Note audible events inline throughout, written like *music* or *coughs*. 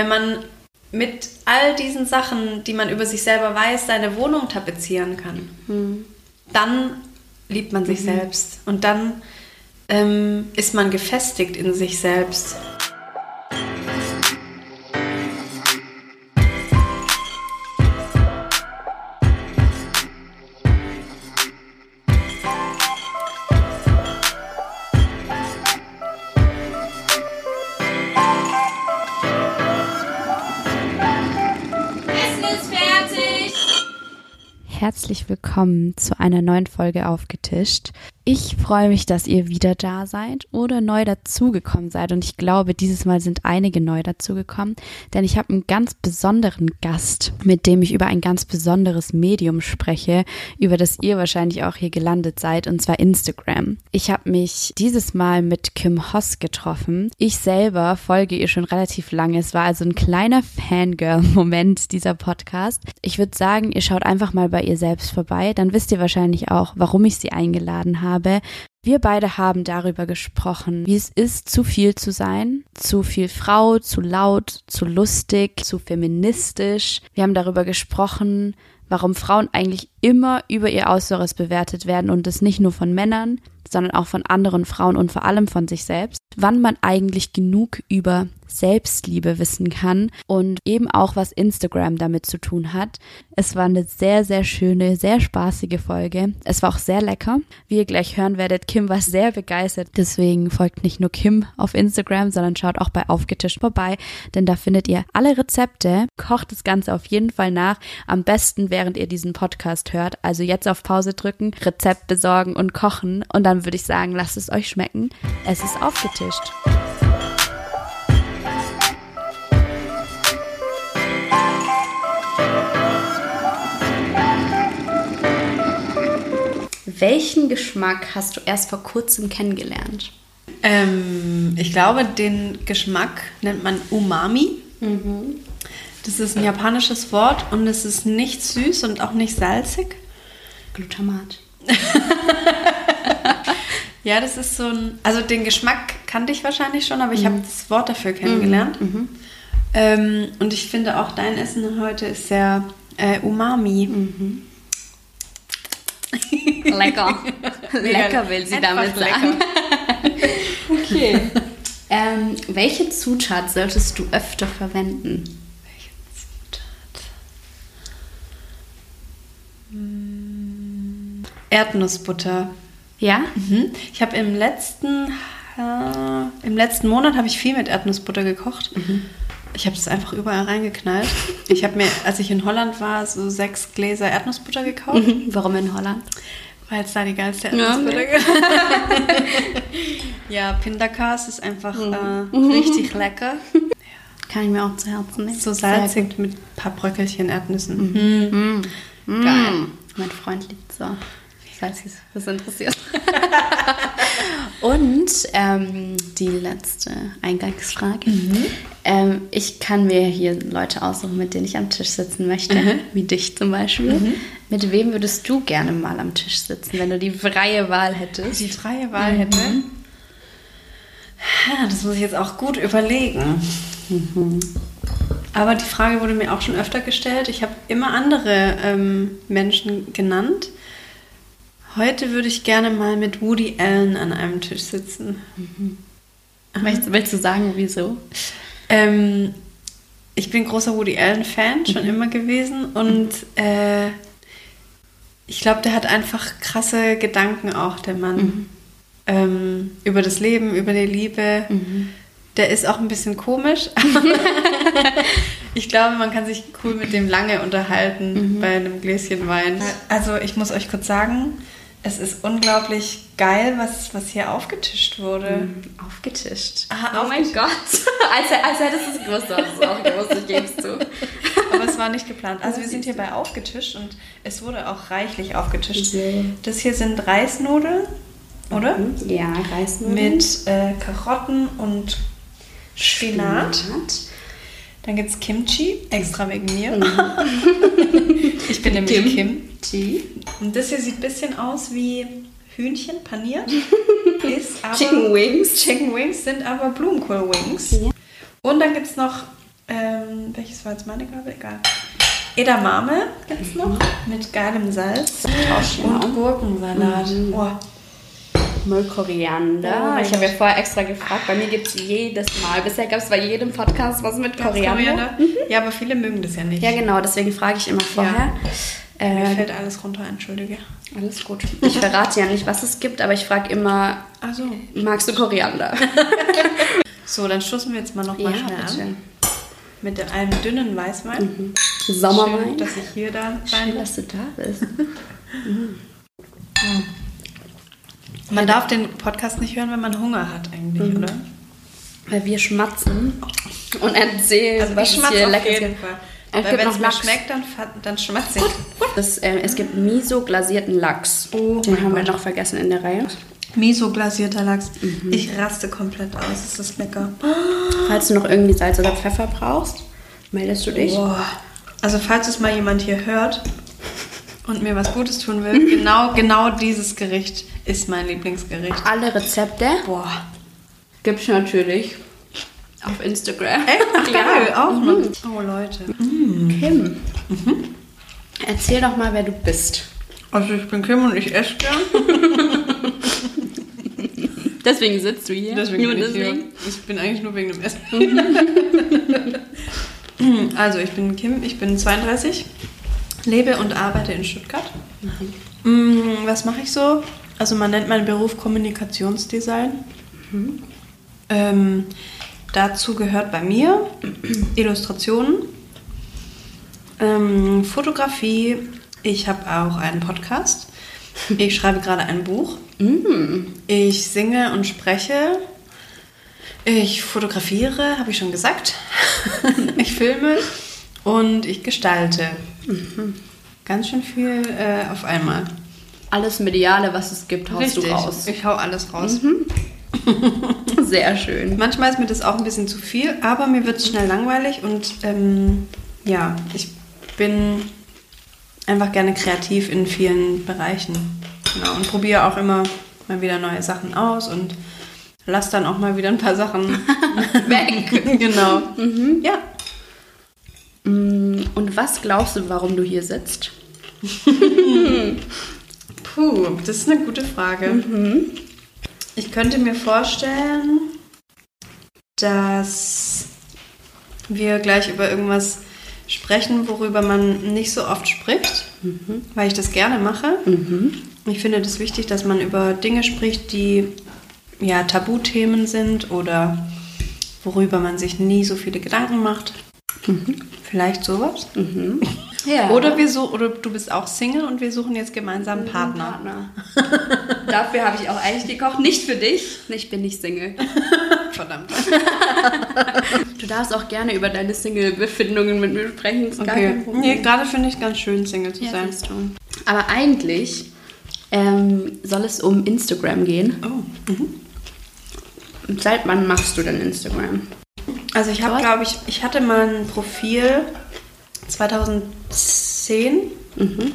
wenn man mit all diesen Sachen, die man über sich selber weiß, seine Wohnung tapezieren kann, Mhm. dann liebt man sich selbst und dann ähm, ist man gefestigt in sich selbst. Herzlich willkommen zu einer neuen Folge Aufgetischt. Ich freue mich, dass ihr wieder da seid oder neu dazugekommen seid. Und ich glaube, dieses Mal sind einige neu dazugekommen, denn ich habe einen ganz besonderen Gast, mit dem ich über ein ganz besonderes Medium spreche, über das ihr wahrscheinlich auch hier gelandet seid, und zwar Instagram. Ich habe mich dieses Mal mit Kim Hoss getroffen. Ich selber folge ihr schon relativ lange. Es war also ein kleiner Fangirl-Moment dieser Podcast. Ich würde sagen, ihr schaut einfach mal bei ihr selbst vorbei, dann wisst ihr wahrscheinlich auch, warum ich sie eingeladen habe. Wir beide haben darüber gesprochen, wie es ist, zu viel zu sein, zu viel Frau, zu laut, zu lustig, zu feministisch. Wir haben darüber gesprochen, warum Frauen eigentlich immer über ihr Äußeres bewertet werden und das nicht nur von Männern, sondern auch von anderen Frauen und vor allem von sich selbst. Wann man eigentlich genug über Selbstliebe wissen kann und eben auch was Instagram damit zu tun hat. Es war eine sehr, sehr schöne, sehr spaßige Folge. Es war auch sehr lecker. Wie ihr gleich hören werdet, Kim war sehr begeistert. Deswegen folgt nicht nur Kim auf Instagram, sondern schaut auch bei Aufgetischt vorbei, denn da findet ihr alle Rezepte. Kocht das Ganze auf jeden Fall nach. Am besten, während ihr diesen Podcast hört. Also jetzt auf Pause drücken, Rezept besorgen und kochen. Und dann würde ich sagen, lasst es euch schmecken. Es ist aufgetischt. Welchen Geschmack hast du erst vor kurzem kennengelernt? Ähm, ich glaube, den Geschmack nennt man Umami. Das ist ein japanisches Wort und es ist nicht süß und auch nicht salzig. Glutamat. *laughs* Ja, das ist so ein. Also den Geschmack kannte ich wahrscheinlich schon, aber ich habe das Wort dafür kennengelernt. Ähm, und ich finde auch dein Essen heute ist sehr äh, Umami. *laughs* Lecker. lecker will sie Einfach damit sagen. *laughs* okay. Ähm, welche Zutat solltest du öfter verwenden? Welche Zutat? Mm, Erdnussbutter. Ja? Mhm. Ich habe im letzten äh, im letzten Monat habe ich viel mit Erdnussbutter gekocht. Ich habe das einfach überall reingeknallt. Ich habe mir, als ich in Holland war, so sechs Gläser Erdnussbutter gekauft, Warum in Holland? weil es da die geilste Ja, Erdnussbutter gibt. *laughs* ja, Pindakas ist einfach äh, richtig lecker. Kann ich mir auch zu Herzen nehmen. So salzig mit ein paar Bröckelchen Erdnüssen. Mm. Geil. Mein Freund liebt so. Salziges, das interessiert. *laughs* Und ähm, die letzte Eingangsfrage. Ähm, ich kann mir hier Leute aussuchen, mit denen ich am Tisch sitzen möchte, wie dich zum Beispiel. Mit wem würdest du gerne mal am Tisch sitzen, wenn du die freie Wahl hättest? Die freie Wahl hätte. Ja, das muss ich jetzt auch gut überlegen. Aber die Frage wurde mir auch schon öfter gestellt. Ich habe immer andere ähm, Menschen genannt. Heute würde ich gerne mal mit Woody Allen an einem Tisch sitzen. Willst, willst du sagen, wieso? Ähm, ich bin großer Woody Allen-Fan, schon immer gewesen. Und äh, ich glaube, der hat einfach krasse Gedanken auch, der Mann. Ähm, über das Leben, über die Liebe. Der ist auch ein bisschen komisch. *laughs* ich glaube, man kann sich cool mit dem lange unterhalten bei einem Gläschen Wein. Also ich muss euch kurz sagen, es ist unglaublich geil, was, was hier aufgetischt wurde. Aufgetischt. Ah, oh mein Gott. *laughs* als, als hättest du es gewusst, du hast es auch gewusst, ich gebe es zu. *laughs* Aber es war nicht geplant. Also wir sind hier bei aufgetischt und es wurde auch reichlich aufgetischt. Das hier sind Reisnudeln, oder? Ja, Reisnudeln. Mit äh, Karotten und Spinat. Dann gibt es Kimchi, extra wegen mir. *laughs* ich bin nämlich Kim. Kimchi. Und das hier sieht ein bisschen aus wie Hühnchen paniert. *laughs* Ist aber Chicken Wings. Chicken Wings sind aber Blumenkohl-Wings. Ja. Und dann gibt es noch ähm, welches war jetzt meine Gabe? Egal. Edamame jetzt noch mit geilem Salz und Gurkensalat. Boah. Müll Koriander. Oh, ich habe ja vorher extra gefragt. Bei mir gibt es jedes Mal. Bisher gab es bei jedem Podcast was mit Koriander. Ja, aber viele mögen das ja nicht. Ja, genau. Deswegen frage ich immer vorher. Mir Äh, fällt alles runter, entschuldige. alles gut. Ich verrate ja nicht, was es gibt, aber ich frage immer, Also. magst du Koriander? *laughs* So, dann stoßen wir jetzt mal noch mal schnell an. Mit dem- einem dünnen Weißwein. Schön, Sommerwein. dass ich hier da Schön, rein dass du da bist. *laughs* Man darf den Podcast nicht hören, wenn man Hunger hat eigentlich, oder? Weil wir schmatzen und erzählen, Also was ich es schmatze hier auf lecker. Fall. Es Weil wenn es mir schmeckt, dann, dann schmatze ich. Das, äh, es gibt miso glasierten Lachs. Oh Den haben wir Gott. noch vergessen in der Reihe. Miso glasierter Lachs. Ich raste komplett aus. Es ist lecker. *gasps* Falls du noch irgendwie Salz oder Pfeffer brauchst, meldest du dich. Boah. Also falls es mal jemand hier hört und mir was Gutes tun will, *laughs* genau, genau dieses Gericht ist mein Lieblingsgericht. Alle Rezepte Boah. gibt's natürlich auf Instagram. Echt? Ja. Geil, auch noch. Oh Leute. Kim, erzähl doch mal, wer du bist. Also ich bin Kim und ich esse gern. *laughs* Deswegen sitzt du hier. Deswegen Nur bin ich deswegen. hier. Ich bin eigentlich nur wegen dem Essen. *laughs* also ich bin Kim, ich bin 32, lebe und arbeite in Stuttgart. Mm, Was mache ich so? Also man nennt meinen Beruf Kommunikationsdesign. Ähm, dazu gehört bei mir Illustrationen, ähm, Fotografie. Ich habe auch einen Podcast. Ich schreibe gerade ein Buch. Ich singe und spreche. Ich fotografiere, habe ich schon gesagt. *laughs* ich filme und ich gestalte. Ganz schön viel äh, auf einmal. Alles Mediale, was es gibt, haust du raus. Ich hau alles raus. *laughs* Sehr schön. Manchmal ist mir das auch ein bisschen zu viel, aber mir wird es schnell langweilig und ähm, ja, ich bin einfach gerne kreativ in vielen Bereichen. Genau, und probiere auch immer mal wieder neue Sachen aus und lass dann auch mal wieder ein paar Sachen *laughs* weg. *laughs* genau. Ja. Mm, Und was glaubst du, warum du hier sitzt? *laughs* Puh, das ist eine gute Frage. Ich könnte mir vorstellen, dass wir gleich über irgendwas sprechen, worüber man nicht so oft spricht, weil ich das gerne mache. Ich finde das wichtig, dass man über Dinge spricht, die ja Tabuthemen sind oder worüber man sich nie so viele Gedanken macht. Vielleicht sowas. Ja. Oder, wir so, oder du bist auch Single und wir suchen jetzt gemeinsam einen Partner. Partner. *laughs* Dafür habe ich auch eigentlich gekocht. Nicht für dich. Ich bin nicht Single. *laughs* Verdammt. *laughs* Du darfst auch gerne über deine Single-Befindungen mit mir sprechen. Ist Okay. Nee, gerade finde ich ganz schön, Single zu Ja, sein. Aber eigentlich ähm, soll es um Instagram gehen. Oh. Mhm. Seit wann machst du denn Instagram? Also ich habe, glaube ich, ich hatte mal ein Profil 2010 Mhm.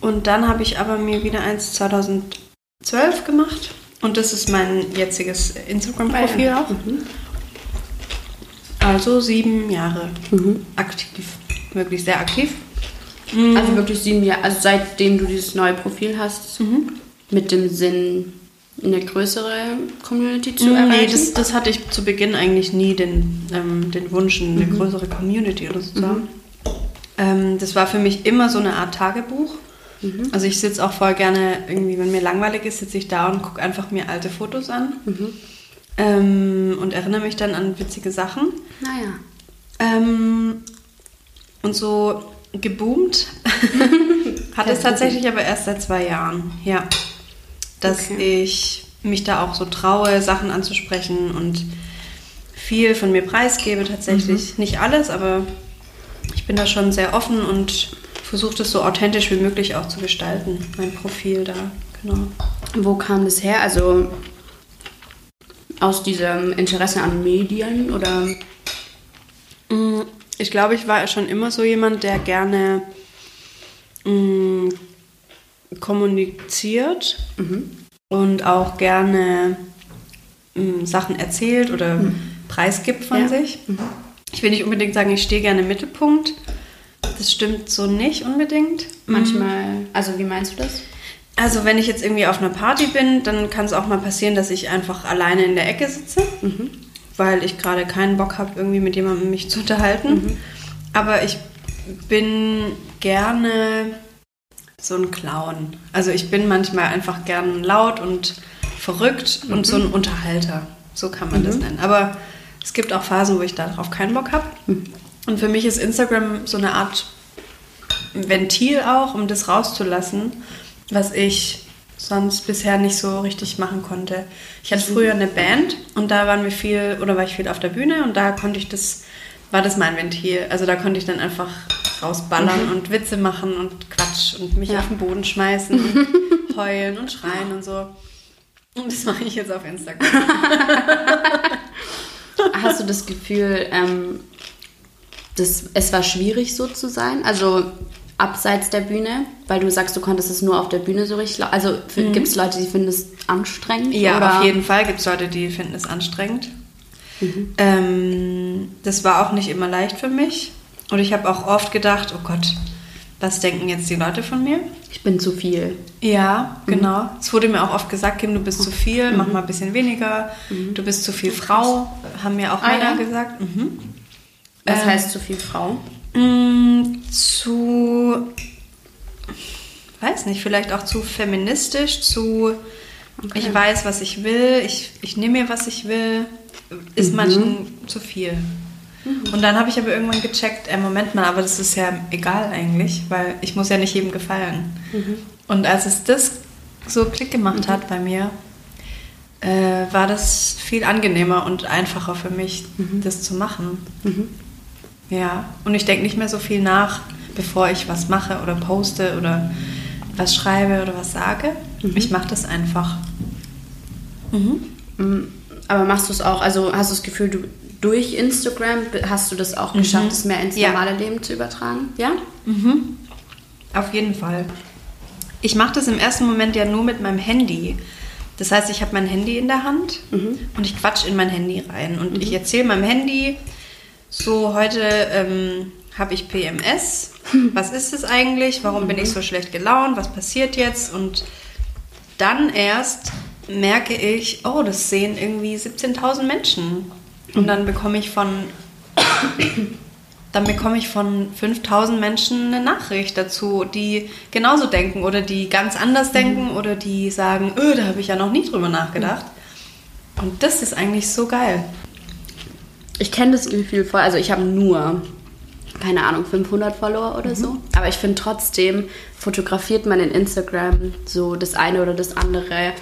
und dann habe ich aber mir wieder eins 2012 gemacht und das ist mein jetziges Instagram-Profil auch. Mhm. Also sieben Jahre Mhm. aktiv, wirklich sehr aktiv. Also wirklich sieben Jahre, also seitdem du dieses neue Profil hast, mit dem Sinn, eine größere Community zu erreichen? Nee, das, das hatte ich zu Beginn eigentlich nie den, ähm, den Wunsch, eine größere Community oder so zu haben. Ähm, das war für mich immer so eine Art Tagebuch. Also ich sitze auch voll gerne, irgendwie, wenn mir langweilig ist, sitze ich da und gucke einfach mir alte Fotos an ähm, und erinnere mich dann an witzige Sachen. Naja. Ähm, und so geboomt *laughs* *laughs* hat es tatsächlich aber erst seit zwei Jahren, ja. Dass Okay. ich mich da auch so traue, Sachen anzusprechen und viel von mir preisgebe tatsächlich. Nicht alles, aber ich bin da schon sehr offen und versuche das so authentisch wie möglich auch zu gestalten, mein Profil da, genau. Wo kam das her? Also aus diesem Interesse an Medien oder? Mm, Ich glaube, ich war schon immer so jemand, der gerne mm, kommuniziert und auch gerne mm, Sachen erzählt oder preisgibt von Ja. sich. Ich will nicht unbedingt sagen, ich stehe gerne im Mittelpunkt. Das stimmt so nicht unbedingt. Manchmal, also wie meinst du das? Also wenn ich jetzt irgendwie auf einer Party bin, dann kann es auch mal passieren, dass ich einfach alleine in der Ecke sitze, weil ich gerade keinen Bock habe, irgendwie mit jemandem mich zu unterhalten. Aber ich bin gerne so ein Clown. Also ich bin manchmal einfach gern laut und verrückt und so ein Unterhalter. So kann man das nennen. Aber es gibt auch Phasen, wo ich darauf keinen Bock habe. Und für mich ist Instagram so eine Art Ventil auch, um das rauszulassen, was ich sonst bisher nicht so richtig machen konnte. Ich hatte früher eine Band und da waren wir viel oder war ich viel auf der Bühne und da konnte ich das war das mein Ventil. Also da konnte ich dann einfach rausballern und Witze machen und Quatsch und mich Ja. auf den Boden schmeißen und *laughs* heulen und schreien und so. Und das mache ich jetzt auf Instagram. *laughs* Hast du das Gefühl, ähm, das, es war schwierig so zu sein? Also abseits der Bühne? Weil du sagst, du konntest es nur auf der Bühne so richtig... Also gibt es Leute, die finden es anstrengend? Mhm. Ja, oder? auf jeden Fall gibt es Leute, die finden es anstrengend. Ähm, das war auch nicht immer leicht für mich. Und ich habe auch oft gedacht, oh Gott, was denken jetzt die Leute von mir? Ich bin zu viel. Ja, Mhm. genau. Es wurde mir auch oft gesagt, Kim, du bist zu viel, mach mal ein bisschen weniger. Du bist zu viel Frau, haben mir auch Mhm. Ah, Männer gesagt. Mhm. Was Ähm, heißt zu viel Frau? Mm, zu, weiß nicht, vielleicht auch zu feministisch, zu, ich weiß, was ich will, ich, ich nehme mir, was ich will, ist manchen zu viel. Und dann habe ich aber irgendwann gecheckt, äh, Moment mal, aber das ist ja egal eigentlich, weil ich muss ja nicht jedem gefallen. Und als es das so Klick gemacht hat bei mir, äh, war das viel angenehmer und einfacher für mich, das zu machen. Ja, und ich denke nicht mehr so viel nach, bevor ich was mache oder poste oder was schreibe oder was sage. Ich mache das einfach. Mm, Aber machst du es auch, also hast du das Gefühl, du durch Instagram hast du das auch geschafft, es mehr ins Ja. normale Leben zu übertragen? Ja? Auf jeden Fall. Ich mache das im ersten Moment ja nur mit meinem Handy. Das heißt, ich habe mein Handy in der Hand und ich quatsch in mein Handy rein. Und ich erzähle meinem Handy, so heute ähm, habe ich PMS. *laughs* Was ist es eigentlich? Warum bin ich so schlecht gelaunt? Was passiert jetzt? Und dann erst merke ich, oh, das sehen irgendwie 17.000 Menschen. Und dann bekomme ich von dann bekomme ich von 5000 Menschen eine Nachricht dazu, die genauso denken oder die ganz anders denken oder die sagen, öh, da habe ich ja noch nie drüber nachgedacht. Und das ist eigentlich so geil. Ich kenne das Gefühl voll, also ich habe nur, keine Ahnung, 500 Follower oder so. Aber ich finde trotzdem, fotografiert man in Instagram so das eine oder das andere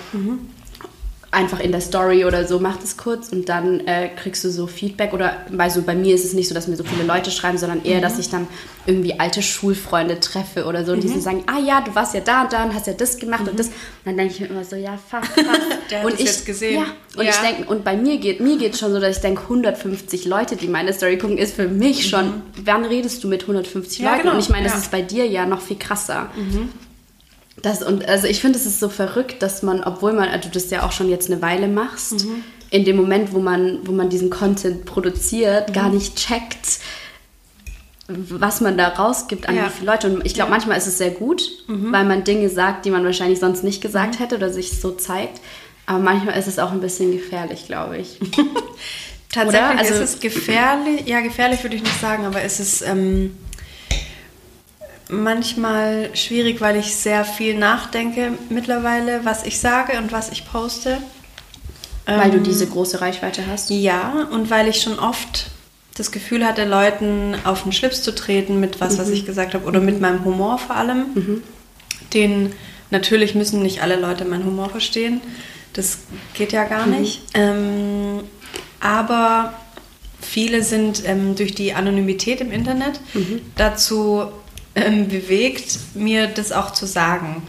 einfach in der Story oder so, macht es kurz und dann äh, kriegst du so Feedback. Oder bei, so, bei mir ist es nicht so, dass mir so viele Leute schreiben, sondern eher, dass ich dann irgendwie alte Schulfreunde treffe oder so und die so sagen, ah ja, du warst ja da und da und hast ja das gemacht und das. Und dann denke ich mir immer so, ja, fuck, krass. *laughs* Der hat und es ich, jetzt gesehen. Ja, und Ja. ich denke, und bei mir geht mir geht schon so, dass ich denke, 150 Leute, die meine Story gucken, ist für mich schon, wann redest du mit 150 Mhm. Ja, Leuten? genau, Und ich meine, das ja. Mhm. ist bei dir ja noch viel krasser. Das, und also ich finde, es ist so verrückt, dass man, obwohl man, also du das ja auch schon jetzt eine Weile machst, Mhm. in dem Moment, wo man, wo man diesen Content produziert, Mhm. gar nicht checkt, was man da rausgibt an Ja. wie viele Leute. Und ich glaube, manchmal ist es sehr gut, Mhm. weil man Dinge sagt, die man wahrscheinlich sonst nicht gesagt hätte oder sich so zeigt. Aber manchmal ist es auch ein bisschen gefährlich, glaube ich. *laughs* Tatsächlich? Also- ist es gefährlich. Ja, gefährlich würde ich nicht sagen, aber es ist ähm, manchmal schwierig, weil ich sehr viel nachdenke mittlerweile, was ich sage und was ich poste. weil du Ähm, diese große Reichweite hast. Ja, und weil ich schon oft das Gefühl hatte, Leuten auf den Schlips zu treten mit was, was ich gesagt habe, oder mit meinem Humor vor allem. Den natürlich müssen nicht alle Leute meinen Humor verstehen. Das geht ja gar nicht. Ähm, aber viele sind ähm, durch die Anonymität im Internet dazu ähm, bewegt, mir das auch zu sagen.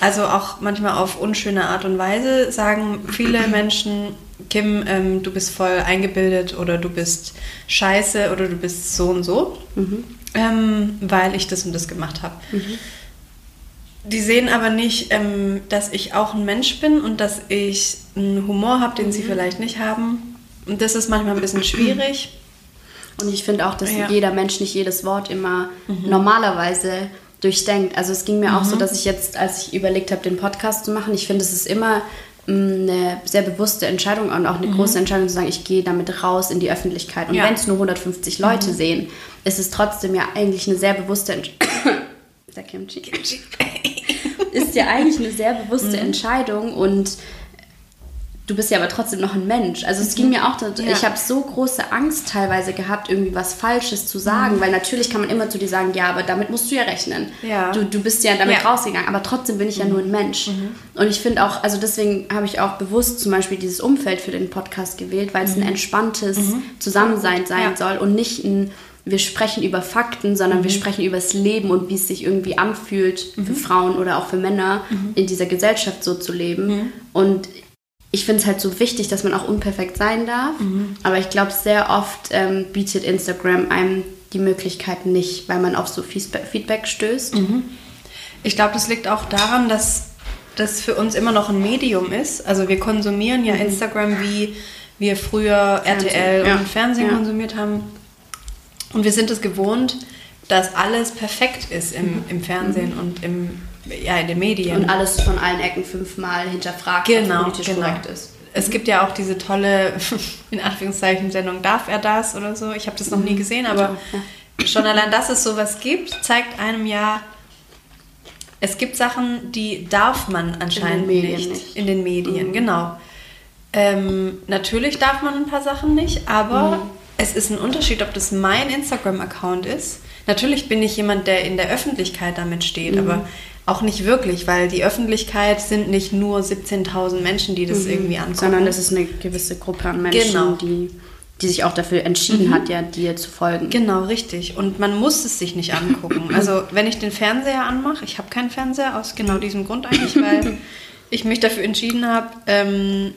Also auch manchmal auf unschöne Art und Weise sagen viele *clears throat* Menschen, Kim, ähm, du bist voll eingebildet oder du bist scheiße oder du bist so und so, ähm, weil ich das und das gemacht habe. Die sehen aber nicht, ähm, dass ich auch ein Mensch bin und dass ich einen Humor habe, den sie vielleicht nicht haben. Und das ist manchmal ein bisschen schwierig. Und ich finde auch, dass Ja. jeder Mensch nicht jedes Wort immer normalerweise durchdenkt. Also es ging mir auch so, dass ich jetzt, als ich überlegt habe, den Podcast zu machen, ich finde, es ist immer mh, eine sehr bewusste Entscheidung und auch eine große Entscheidung zu sagen, ich gehe damit raus in die Öffentlichkeit. Und Ja. wenn es nur 150 Leute sehen, ist es trotzdem ja eigentlich eine sehr bewusste Entscheidung. *coughs* Ist ja eigentlich eine sehr bewusste Mhm. Entscheidung und du bist ja aber trotzdem noch ein Mensch. Also es ging mir auch, Ja. ich habe so große Angst teilweise gehabt, irgendwie was Falsches zu sagen, weil natürlich kann man immer zu dir sagen, ja, aber damit musst du ja rechnen. Mhm. Ja. Du, du bist ja damit Ja. Mhm. rausgegangen, aber trotzdem bin ich ja nur ein Mensch. Und ich finde auch, also deswegen habe ich auch bewusst zum Beispiel dieses Umfeld für den Podcast gewählt, weil es ein entspanntes Zusammensein sein Mhm. Soll und nicht ein wir sprechen über Fakten, sondern Mhm. wir sprechen über das Leben und wie es sich irgendwie anfühlt Mhm. für Frauen oder auch für Männer in dieser Gesellschaft so zu leben. Mhm. Und ich finde es halt so wichtig, dass man auch unperfekt sein darf. Mhm. Aber ich glaube, sehr oft ähm, bietet Instagram einem die Möglichkeit nicht, weil man auf so Feedback Feedback stößt. Mhm. Ich glaube, das liegt auch daran, dass das für uns immer noch ein Medium ist. Also wir konsumieren ja Instagram, wie wir früher RTL Mhm. ja. und Fernsehen Ja. konsumiert haben. Und wir sind es gewohnt, dass alles perfekt ist im, im Fernsehen und im, ja, in den Medien. Mhm. Und alles von allen Ecken fünfmal hinterfragt, genau, was politisch genau. korrekt ist. Es gibt ja auch diese tolle, *laughs* in Anführungszeichen, Sendung Darf er das oder so. Ich habe das noch Mhm. nie gesehen, aber schon allein, dass es sowas gibt, zeigt einem ja, es gibt Sachen, die darf man anscheinend Medien nicht. nicht. In den Medien, genau. Ähm, natürlich darf man ein paar Sachen nicht, aber es ist ein Unterschied, ob das mein Instagram-Account ist. Natürlich bin ich jemand, der in der Öffentlichkeit damit steht, aber auch nicht wirklich, weil die Öffentlichkeit sind nicht nur 17.000 Menschen, die das irgendwie angucken. Sondern das ist eine gewisse Gruppe an Menschen, Genau. die, die sich auch dafür entschieden hat, ja, dir zu folgen. Genau, richtig. Und man muss es sich nicht angucken. *laughs* Also wenn ich den Fernseher anmache, ich habe keinen Fernseher aus genau diesem Grund eigentlich, weil *laughs* ich mich dafür entschieden habe, ähm,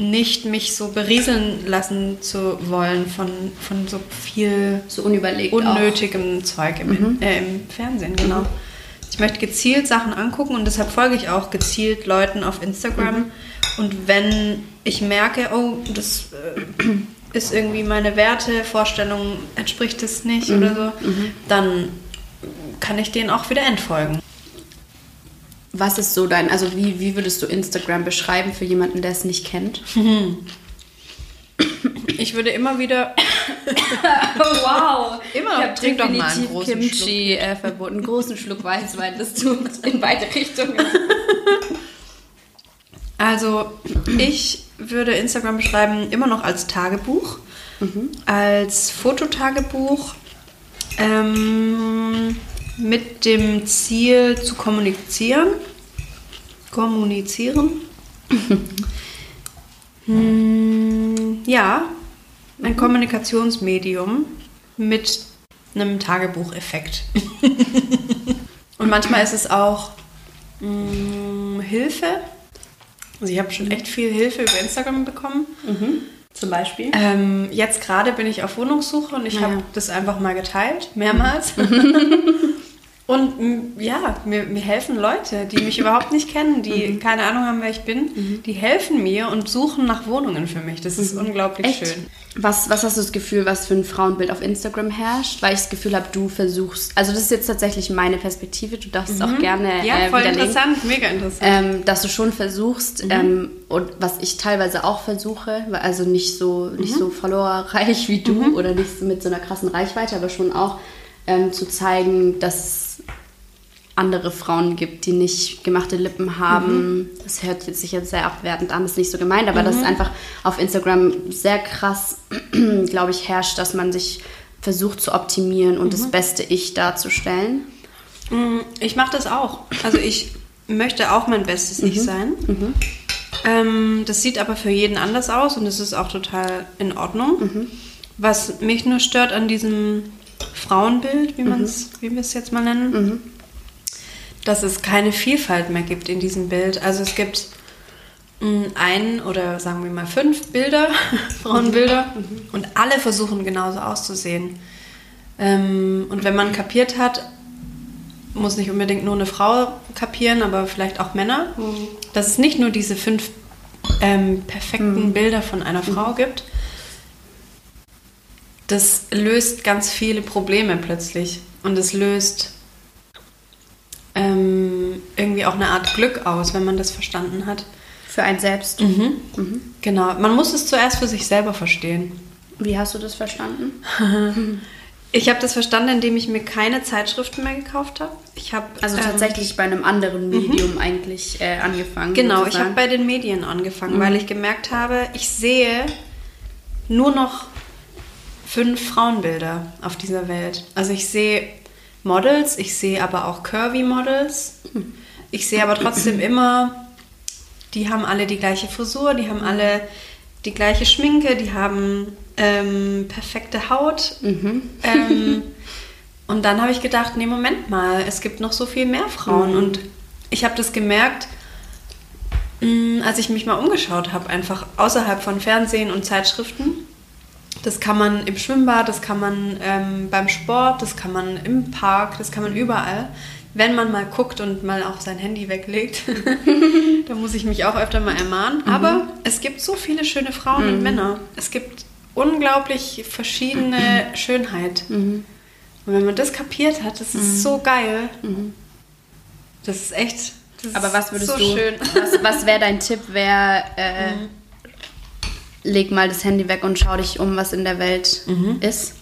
nicht mich so berieseln lassen zu wollen von, von so viel So unüberlegt unnötigem Zeug im, äh, im Fernsehen, genau. Ich möchte gezielt Sachen angucken und deshalb folge ich auch gezielt Leuten auf Instagram. Und wenn ich merke, oh, das äh, ist irgendwie meine Werte, Vorstellung entspricht es nicht oder so, dann kann ich denen auch wieder entfolgen. Was ist so dein, also wie, wie würdest du Instagram beschreiben für jemanden, der es nicht kennt? *laughs* Ich würde immer wieder *laughs* wow! Immer noch, ich habe trink doch mal einen großen Kimchi äh, verboten. Einen großen Schluck Weißwein, das tut in beide Richtungen. *laughs* Also, ich würde Instagram beschreiben immer noch als Tagebuch, als Fototagebuch, ähm, mit dem Ziel zu kommunizieren. Kommunizieren. *laughs* Hm, ja, ein Kommunikationsmedium mit einem Tagebucheffekt. *laughs* Und manchmal ist es auch mh, Hilfe. Also ich habe schon echt viel Hilfe über Instagram bekommen. Zum Beispiel? Ähm, jetzt gerade bin ich auf Wohnungssuche und ich Ja. habe das einfach mal geteilt, mehrmals. *laughs* und m, ja, mir, mir helfen Leute, die mich überhaupt nicht kennen, die keine Ahnung haben, wer ich bin. Die helfen mir und suchen nach Wohnungen für mich. Das ist unglaublich Echt? schön. Was, was hast du das Gefühl, was für ein Frauenbild auf Instagram herrscht? Weil ich das Gefühl habe, du versuchst, also das ist jetzt tatsächlich meine Perspektive, du darfst es auch gerne Ja, äh, voll interessant, mega interessant. ähm, dass du schon versuchst, ähm, und was ich teilweise auch versuche, also nicht so, nicht so followerreich wie du oder nicht so mit so einer krassen Reichweite, aber schon auch ähm, zu zeigen, dass andere Frauen gibt, die nicht gemachte Lippen haben. Das hört jetzt sich jetzt sehr abwertend an, ist nicht so gemeint, aber dass es einfach auf Instagram sehr krass, *clears throat* glaube ich, herrscht, dass man sich versucht zu optimieren und das beste Ich darzustellen. Mm, Ich mache das auch. Also ich möchte auch mein bestes Ich sein. Ähm, das sieht aber für jeden anders aus und das ist auch total in Ordnung. Was mich nur stört an diesem Frauenbild, wie, man's, wie wir es jetzt mal nennen, dass es keine Vielfalt mehr gibt in diesem Bild. Also es gibt mm, ein oder sagen wir mal fünf Bilder, *laughs* Frauenbilder, und alle versuchen genauso auszusehen. Ähm, und wenn man kapiert hat, muss nicht unbedingt nur eine Frau kapieren, aber vielleicht auch Männer, dass es nicht nur diese fünf ähm, perfekten Bilder von einer Frau gibt, das löst ganz viele Probleme plötzlich. Und es löst ähm, irgendwie auch eine Art Glück aus, wenn man das verstanden hat. Für einen selbst. Mhm. Genau. Man muss es zuerst für sich selber verstehen. Wie hast du das verstanden? *laughs* Ich habe das verstanden, indem ich mir keine Zeitschriften mehr gekauft habe. Ich habe Also ähm, tatsächlich bei einem anderen Medium eigentlich äh, angefangen. Genau, ich habe bei den Medien angefangen, weil ich gemerkt habe, ich sehe nur noch fünf Frauenbilder auf dieser Welt. Also ich sehe Models, ich sehe aber auch Curvy-Models. Ich sehe aber trotzdem *clears throat* immer, die haben alle die gleiche Frisur, die haben alle die gleiche Schminke, die haben ähm, perfekte Haut. Ähm, *laughs* und dann habe ich gedacht, nee, Moment mal, es gibt noch so viel mehr Frauen. Und ich habe das gemerkt, mh, als ich mich mal umgeschaut habe, einfach außerhalb von Fernsehen und Zeitschriften. Das kann man im Schwimmbad, das kann man ähm, beim Sport, das kann man im Park, das kann man überall. Wenn man mal guckt und mal auch sein Handy weglegt, *laughs* da muss ich mich auch öfter mal ermahnen. Aber es gibt so viele schöne Frauen und Männer. Es gibt unglaublich verschiedene Schönheit. Und wenn man das kapiert hat, das ist so geil. Das ist echt. Das Aber was ist würdest so du, schön. was, was wäre dein Tipp, wer äh, leg mal das Handy weg und schau dich um, was in der Welt ist?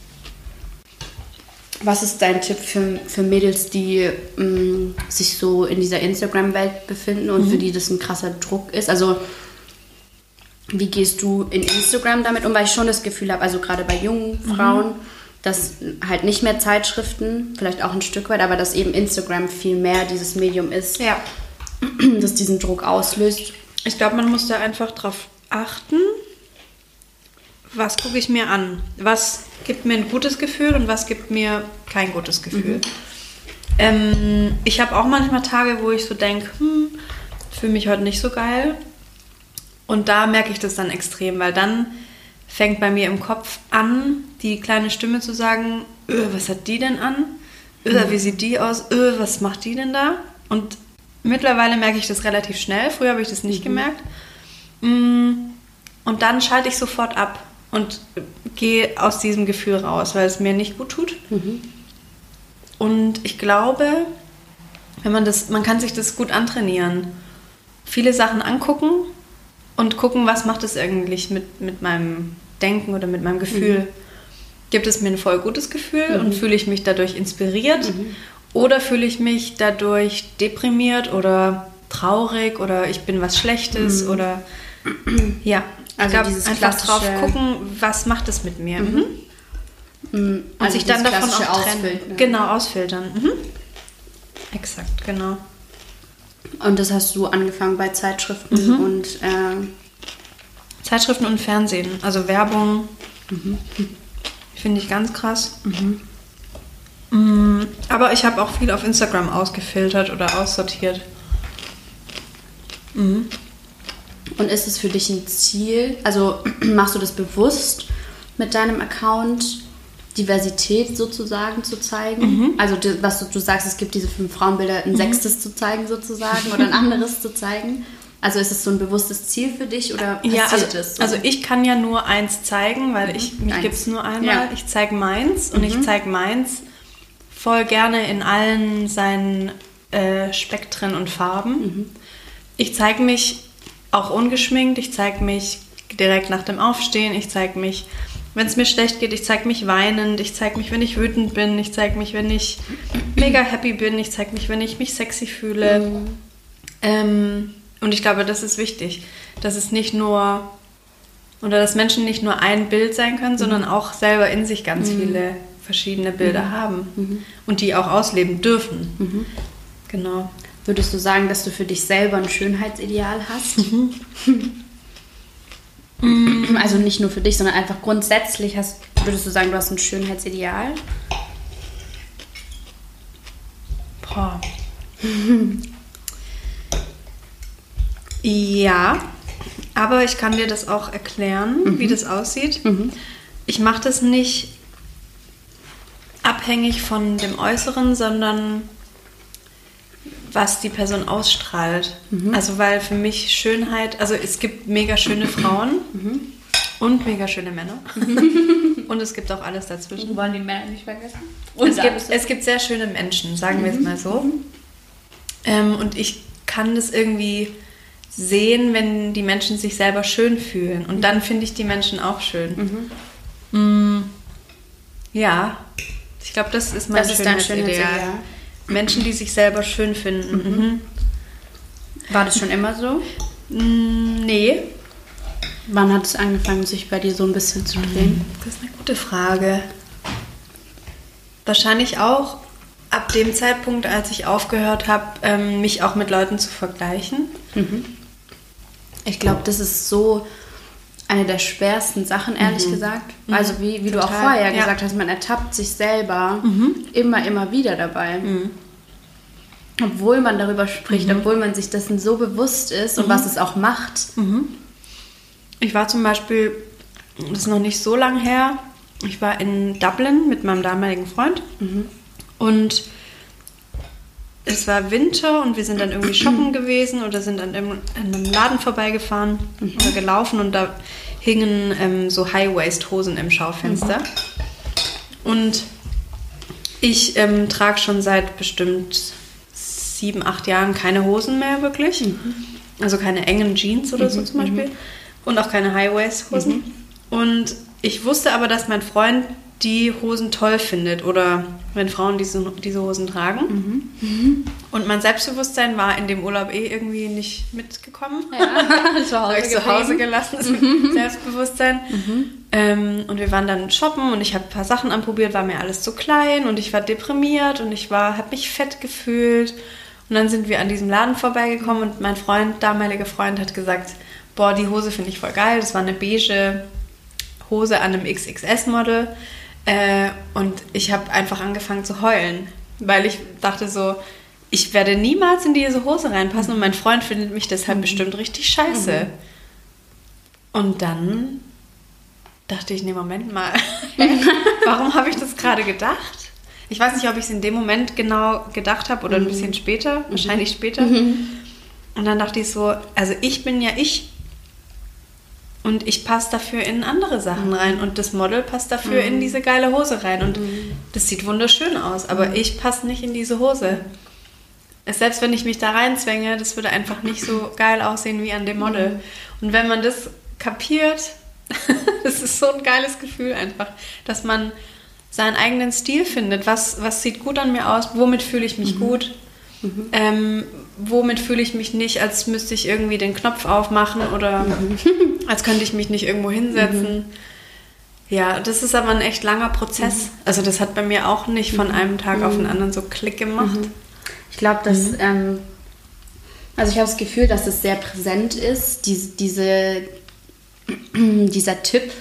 Was ist dein Tipp für, für Mädels, die mh, sich so in dieser Instagram-Welt befinden und für die das ein krasser Druck ist? Also, wie gehst du in Instagram damit um? Weil ich schon das Gefühl habe, also gerade bei jungen Frauen, dass halt nicht mehr Zeitschriften, vielleicht auch ein Stück weit, aber dass eben Instagram viel mehr dieses Medium ist, Ja. das diesen Druck auslöst. Ich glaube, man muss da einfach drauf achten, was gucke ich mir an? Was gibt mir ein gutes Gefühl und was gibt mir kein gutes Gefühl? Ähm, ich habe auch manchmal Tage, wo ich so denke, hm, fühle mich heute nicht so geil. Und da merke ich das dann extrem, weil dann fängt bei mir im Kopf an, die kleine Stimme zu sagen, öh, was hat die denn an? Öh, wie sieht die aus? Öh, was macht die denn da? Und mittlerweile merke ich das relativ schnell. Früher habe ich das nicht gemerkt. Mm, Und dann schalte ich sofort ab und gehe aus diesem Gefühl raus, weil es mir nicht gut tut. Und ich glaube, wenn man das, man kann sich das gut antrainieren. Viele Sachen angucken und gucken, was macht es eigentlich mit, mit meinem Denken oder mit meinem Gefühl. Gibt es mir ein voll gutes Gefühl und fühle ich mich dadurch inspiriert? Oder fühle ich mich dadurch deprimiert oder traurig oder ich bin was Schlechtes oder ja. Also ich glaub, dieses einfach drauf gucken, was macht es mit mir. Mhm. Und Also sich dann davon auch trennen. Ausfiltern. Genau, ausfiltern. Mhm. Exakt, genau. Und das hast du angefangen bei Zeitschriften und äh, Zeitschriften und Fernsehen, also Werbung, finde ich ganz krass. Mm, Aber ich habe auch viel auf Instagram ausgefiltert oder aussortiert. Und ist es für dich ein Ziel? Also *clears throat* machst du das bewusst mit deinem Account, Diversität sozusagen zu zeigen? Also du- was du, du sagst, es gibt diese fünf Frauenbilder, ein sechstes zu zeigen sozusagen oder ein anderes zu zeigen. Also ist es so ein bewusstes Ziel für dich oder passiert Ja, also, es? so? also ich kann ja nur eins zeigen, weil ich, mich gibt es nur einmal. Ja. Mhm. Ich zeige meins und ich zeige meins voll gerne in allen seinen äh, Spektren und Farben. Mhm. Ich zeige mich auch ungeschminkt, ich zeige mich direkt nach dem Aufstehen, ich zeige mich, wenn es mir schlecht geht, ich zeige mich weinend, ich zeige mich, wenn ich wütend bin, ich zeige mich, wenn ich mega happy bin, ich zeige mich, wenn ich mich sexy fühle. Mhm. Ähm, und ich glaube, das ist wichtig, dass es nicht nur oder dass Menschen nicht nur ein Bild sein können, sondern auch selber in sich ganz viele verschiedene Bilder haben und die auch ausleben dürfen. Genau. Würdest du sagen, dass du für dich selber ein Schönheitsideal hast? also nicht nur für dich, sondern einfach grundsätzlich hast, würdest du sagen, du hast ein Schönheitsideal? Boah. ja, aber ich kann dir das auch erklären, wie das aussieht. Ich mache das nicht abhängig von dem Äußeren, sondern was die Person ausstrahlt. Also weil für mich Schönheit, also es gibt mega schöne Frauen und mega schöne Männer. *laughs* Und es gibt auch alles dazwischen. Wollen die Männer nicht vergessen. es, gibt, es gibt sehr schöne Menschen, sagen wir es mal so. Ähm, und ich kann das irgendwie sehen, wenn die Menschen sich selber schön fühlen. Und dann finde ich die Menschen auch schön. Mm, ja, ich glaube, das ist mein Das ist dein Schönheitsideal. Schönheitsideal. Menschen, die sich selber schön finden. Mhm. War das schon immer so? Mm, nee, Wann hat es angefangen, sich bei dir so ein bisschen zu drehen? das ist eine gute Frage. Wahrscheinlich auch ab dem Zeitpunkt, als ich aufgehört habe, ähm, mich auch mit Leuten zu vergleichen. Ich glaube, das ist so eine der schwersten Sachen, ehrlich gesagt. Also wie, wie du auch vorher ja. Mhm. gesagt hast, man ertappt sich selber immer, immer wieder dabei. Obwohl man darüber spricht, Mhm. obwohl man sich dessen so bewusst ist und was es auch macht. Ich war zum Beispiel, das ist noch nicht so lang her, ich war in Dublin mit meinem damaligen Freund und es war Winter und wir sind dann irgendwie shoppen *clears throat* gewesen oder sind an einem, an einem Laden vorbeigefahren oder gelaufen und da hingen ähm, so High-Waist-Hosen im Schaufenster. Und ich ähm, trage schon seit bestimmt sieben, acht Jahren keine Hosen mehr wirklich. Also keine engen Jeans oder so zum Beispiel. Und auch keine High-Waist-Hosen. Und ich wusste aber, dass mein Freund die Hosen toll findet oder wenn Frauen diese, diese Hosen tragen. Und mein Selbstbewusstsein war in dem Urlaub eh irgendwie nicht mitgekommen. *laughs* zu Habe ich zu Hause gelassen, das Selbstbewusstsein. Ähm, und wir waren dann shoppen und ich habe ein paar Sachen anprobiert, war mir alles zu klein und ich war deprimiert und ich war, habe mich fett gefühlt. Und dann sind wir an diesem Laden vorbeigekommen und mein Freund, damaliger Freund, hat gesagt, boah, die Hose finde ich voll geil. Das war eine beige Hose an einem XXS-Model. Äh, und ich habe einfach angefangen zu heulen, weil ich dachte so, ich werde niemals in diese Hose reinpassen und mein Freund findet mich deshalb bestimmt richtig scheiße. Und dann dachte ich, nee, Moment mal, *laughs* *laughs* warum habe ich das gerade gedacht? Ich weiß nicht, ob ich es in dem Moment genau gedacht habe oder ein bisschen später, wahrscheinlich später. Und dann dachte ich so, also ich bin ja ich und ich passe dafür in andere Sachen rein und das Model passt dafür in diese geile Hose rein und das sieht wunderschön aus, aber ich passe nicht in diese Hose. Selbst wenn ich mich da reinzwänge, das würde einfach nicht so *laughs* geil aussehen wie an dem Model. Und wenn man das kapiert, *laughs* das ist so ein geiles Gefühl einfach, dass man seinen eigenen Stil findet. Was, was sieht gut an mir aus? Womit fühle ich mich gut? Ähm, womit fühle ich mich nicht, als müsste ich irgendwie den Knopf aufmachen oder *laughs* als könnte ich mich nicht irgendwo hinsetzen. Ja, das ist aber ein echt langer Prozess. Also das hat bei mir auch nicht von einem Tag auf den anderen so Klick gemacht. Ich glaube, dass, ähm, also ich habe das Gefühl, dass es sehr präsent ist, diese, diese, *clears throat* dieser Tipp,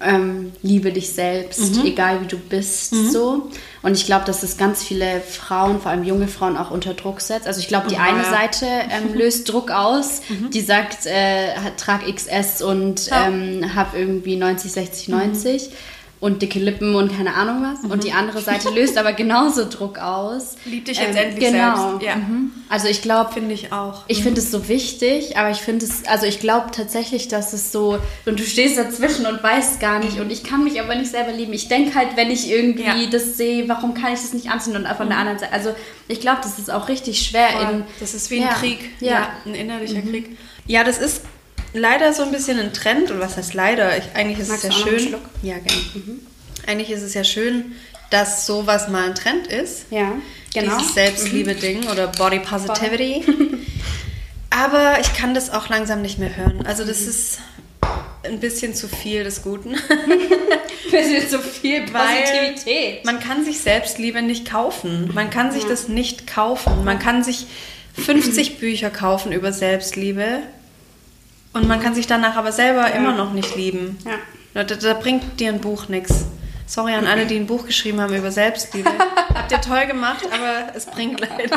ähm, liebe dich selbst, egal wie du bist, so. Und ich glaube, dass das ganz viele Frauen, vor allem junge Frauen, auch unter Druck setzt. Also ich glaube, die Oh, eine ja. Seite ähm, *laughs* löst Druck aus, die sagt, äh, trag XS und Ja. ähm, hab irgendwie 90, 60, 90 und dicke Lippen und keine Ahnung was. Und die andere Seite löst aber genauso Druck aus. Lieb dich jetzt endlich genau. selbst. Ja. Mhm. Also ich glaube, Finde ich auch. ich finde es so wichtig, aber ich finde es, also ich glaube tatsächlich, dass es so, und du stehst dazwischen und weißt gar nicht, und ich kann mich aber nicht selber lieben. Ich denke halt, wenn ich irgendwie Ja. Mhm. das sehe, warum kann ich das nicht anziehen und von der anderen Seite, also ich glaube, das ist auch richtig schwer Voll. in, Das ist wie ein Ja. Krieg. Ja. ein innerlicher Krieg. Ja, das ist leider so ein bisschen ein Trend. Und was heißt leider? Ich, eigentlich ist Magst es ja schön. Ja, gerne. Eigentlich ist es ja schön, dass sowas mal ein Trend ist. ja, genau. Dieses Selbstliebe-Ding oder Body Positivity. *laughs* *laughs* Aber ich kann das auch langsam nicht mehr hören. Also das ist ein bisschen zu viel des Guten. *laughs* bisschen zu viel Weil Positivität. Man kann sich Selbstliebe nicht kaufen. Man kann sich das nicht kaufen. Man kann sich 50 Bücher kaufen über Selbstliebe und man kann sich danach aber selber immer noch nicht lieben. Ja. Da, da bringt dir ein Buch nichts. Sorry an alle, die ein Buch geschrieben haben über Selbstliebe. *laughs* Habt ihr toll gemacht, aber es bringt leider nichts.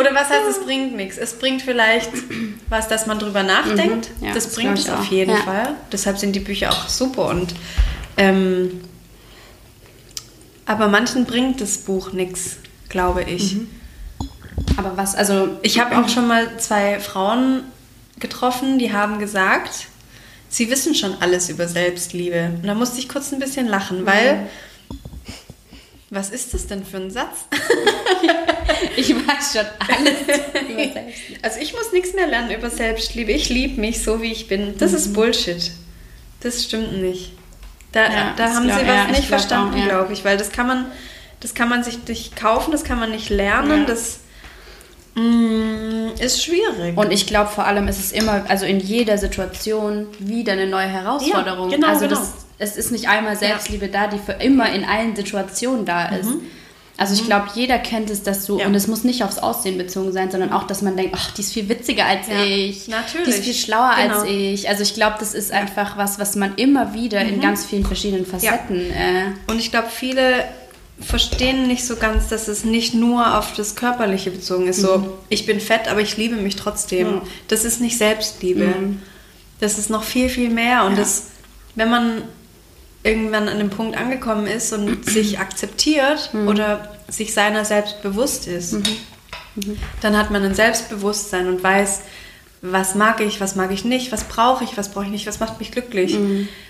Oder was heißt, es bringt nichts? Es bringt vielleicht was, dass man drüber nachdenkt. Mhm. Ja, das das bringt es auf auch. jeden Ja. Fall. Deshalb sind die Bücher auch super. Und ähm, aber manchen bringt das Buch nichts, glaube ich. Mhm. Aber was, also Ich habe auch schon mal zwei Frauen getroffen, die haben gesagt, sie wissen schon alles über Selbstliebe. Und da musste ich kurz ein bisschen lachen, weil, was ist das denn für ein Satz? *laughs* Ich weiß schon alles *laughs* über Selbstliebe. Also ich muss nichts mehr lernen über Selbstliebe. Ich liebe mich so, wie ich bin. Das ist Bullshit. Das stimmt nicht. Da, Ja, da haben glaub- sie ja, was ich nicht glaub verstanden, auch, ja. glaube ich, weil das kann man, das kann man sich nicht kaufen, das kann man nicht lernen, Ja. das mm, ist schwierig. Und ich glaube vor allem ist es immer, also in jeder Situation wieder eine neue Herausforderung. Ja, genau, also genau. Das, es ist nicht einmal Selbstliebe da, die für immer in allen Situationen da ist. Also ich glaube, jeder kennt es, dass du, Mhm. Ja. und es muss nicht aufs Aussehen bezogen sein, sondern auch, dass man denkt, ach, die ist viel witziger als Ja, ich. natürlich. Die ist viel schlauer Genau. als ich. Also ich glaube, das ist einfach was, was man immer wieder Mhm. in ganz vielen verschiedenen Facetten äh, Und ich glaube, viele verstehen nicht so ganz, dass es nicht nur auf das Körperliche bezogen ist. So, ich bin fett, aber ich liebe mich trotzdem. Mhm. Das ist nicht Selbstliebe. Das ist noch viel, viel mehr. Und das, wenn man irgendwann an dem Punkt angekommen ist und *clears throat* sich akzeptiert oder sich seiner selbst bewusst ist, dann hat man ein Selbstbewusstsein und weiß, was mag ich, was mag ich nicht, was brauche ich, was brauche ich nicht, was macht mich glücklich.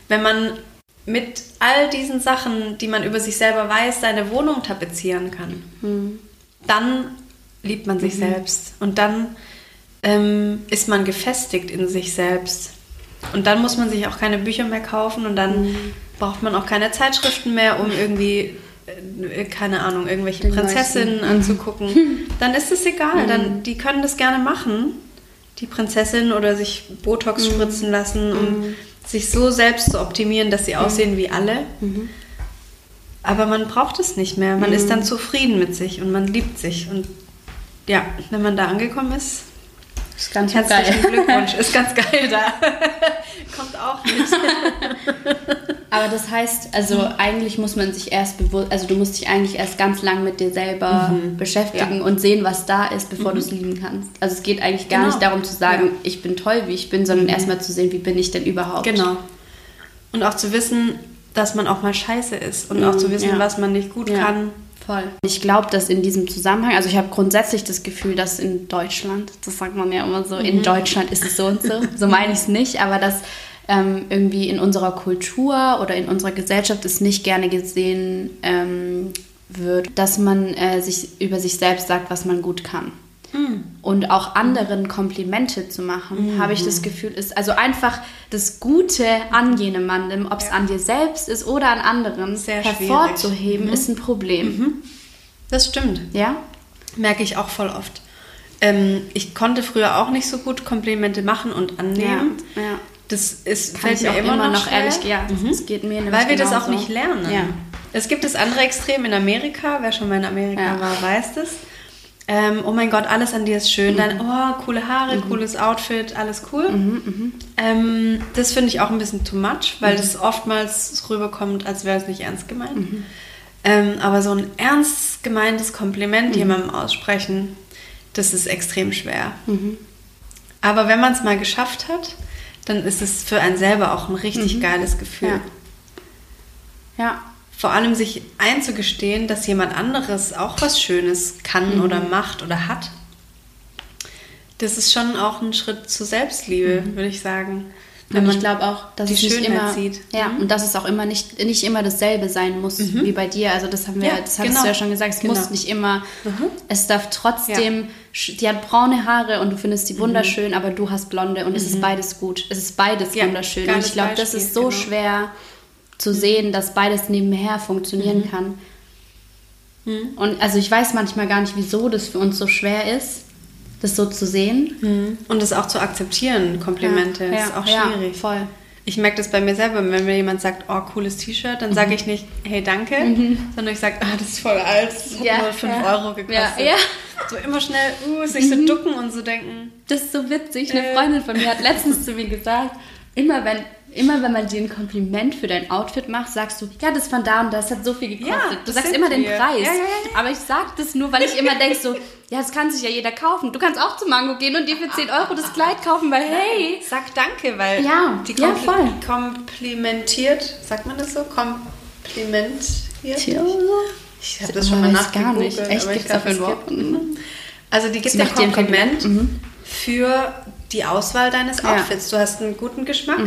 Wenn man mit all diesen Sachen, die man über sich selber weiß, seine Wohnung tapezieren kann, dann liebt man sich selbst. Und dann ähm, ist man gefestigt in sich selbst. Und dann muss man sich auch keine Bücher mehr kaufen und dann braucht man auch keine Zeitschriften mehr, um irgendwie, äh, keine Ahnung, irgendwelche Den Prinzessinnen *laughs* anzugucken. Dann ist es egal, dann, die können das gerne machen, die Prinzessin oder sich Botox spritzen lassen, um sich so selbst zu optimieren, dass sie aussehen wie alle. Aber man braucht es nicht mehr. Man ist dann zufrieden mit sich und man liebt sich. Und ja, wenn man da angekommen ist, ist ganz herzlichen geil. Glückwunsch. Ist ganz geil da. *laughs* Kommt auch nicht. *laughs* Aber das heißt, also Mhm. eigentlich muss man sich erst bewusst, also du musst dich eigentlich erst ganz lang mit dir selber beschäftigen Mhm. Ja. und sehen, was da ist, bevor du es lieben kannst. Also es geht eigentlich gar Genau. nicht darum zu sagen, Ja. Mhm. ich bin toll, wie ich bin, sondern erstmal zu sehen, wie bin ich denn überhaupt. Genau. Und auch zu wissen, dass man auch mal scheiße ist. Und auch zu wissen, ja. was man nicht gut kann. Voll. Ich glaube, dass in diesem Zusammenhang, also ich habe grundsätzlich das Gefühl, dass in Deutschland, das sagt man ja immer so, Mhm. in Deutschland ist es so und so, *laughs* so meine ich es nicht, aber dass ähm, irgendwie in unserer Kultur oder in unserer Gesellschaft es nicht gerne gesehen ähm, wird, dass man äh, sich über sich selbst sagt, was man gut kann. Mhm. Und auch anderen Komplimente zu machen, habe ich das Gefühl, ist also einfach das Gute an jemandem, ob es an dir selbst ist oder an anderen, Sehr schwierig. Mhm. hervorzuheben, ist ein Problem. Das stimmt. Ja? Merke ich auch voll oft. Ähm, ich konnte früher auch nicht so gut Komplimente machen und annehmen. Ja, ja. Das ist, Kann fällt ich mir immer, immer noch noch ehrlich, ja, das geht mir nämlich Weil wir das auch nicht lernen. Ja. Es gibt das andere Extrem in Amerika. Wer schon mal in Amerika Ja. war, weiß das. Ähm, oh mein Gott, alles an dir ist schön. Dein, oh, coole Haare, cooles Outfit, alles cool. Ähm, das finde ich auch ein bisschen too much, weil das oftmals rüberkommt, als wäre es nicht ernst gemeint. Ähm, aber so ein ernst gemeintes Kompliment jemandem aussprechen, das ist extrem schwer. Aber wenn man es mal geschafft hat, dann ist es für einen selber auch ein richtig geiles Gefühl. Ja. Ja. Vor allem sich einzugestehen, dass jemand anderes auch was Schönes kann oder macht oder hat. Das ist schon auch ein Schritt zur Selbstliebe, würde ich sagen. Und ich glaube auch, dass die es nicht Schönheit immer sieht. Ja, und dass es auch immer nicht, nicht immer dasselbe sein muss wie bei dir. Also das haben wir, Ja, das hattest genau. du ja schon gesagt, es Genau. muss nicht immer, es darf trotzdem, sch- die hat braune Haare und du findest die wunderschön, aber du hast blonde und es ist beides gut. Es ist beides Ja, wunderschön. Und ich glaube, das ist so genau. schwer zu sehen, dass beides nebenher funktionieren kann. Und also ich weiß manchmal gar nicht, wieso das für uns so schwer ist, das so zu sehen. Und das auch zu akzeptieren, Komplimente, Ja, ist auch ja, schwierig. voll. Ich merke das bei mir selber, wenn mir jemand sagt, oh, cooles T-Shirt, dann sage ich nicht, hey, danke, sondern ich sage, ah, das ist voll alt, das hat Ja, nur 5 ja. Euro gekostet. Ja, ja. So immer schnell, uh, sich so ducken und so denken. Das ist so witzig. Eine Äh. Freundin von mir hat letztens zu mir gesagt, immer wenn, immer wenn man dir ein Kompliment für dein Outfit macht, sagst du, ja, das von da und das hat so viel gekostet. Ja, du sagst immer den wir. Preis. Ja, ja, ja. Aber ich sag das nur, weil ich immer denke so, *laughs* ja, das kann sich ja jeder kaufen. Du kannst auch zu Mango gehen und dir für 10 Euro das Kleid kaufen, weil hey, Sag danke, weil Ja, die ja, kompl voll. komplimentiert, sagt man das so? Komplimentiert? Ich habe das schon mal Weiß gar nicht. nachgegoogelt. Echt, ich gibt's dafür ein Wort? es gibt- Also die gibt dir Kompliment Kompliment. Mhm. für die Auswahl deines Ja. Outfits. Du hast einen guten Geschmack.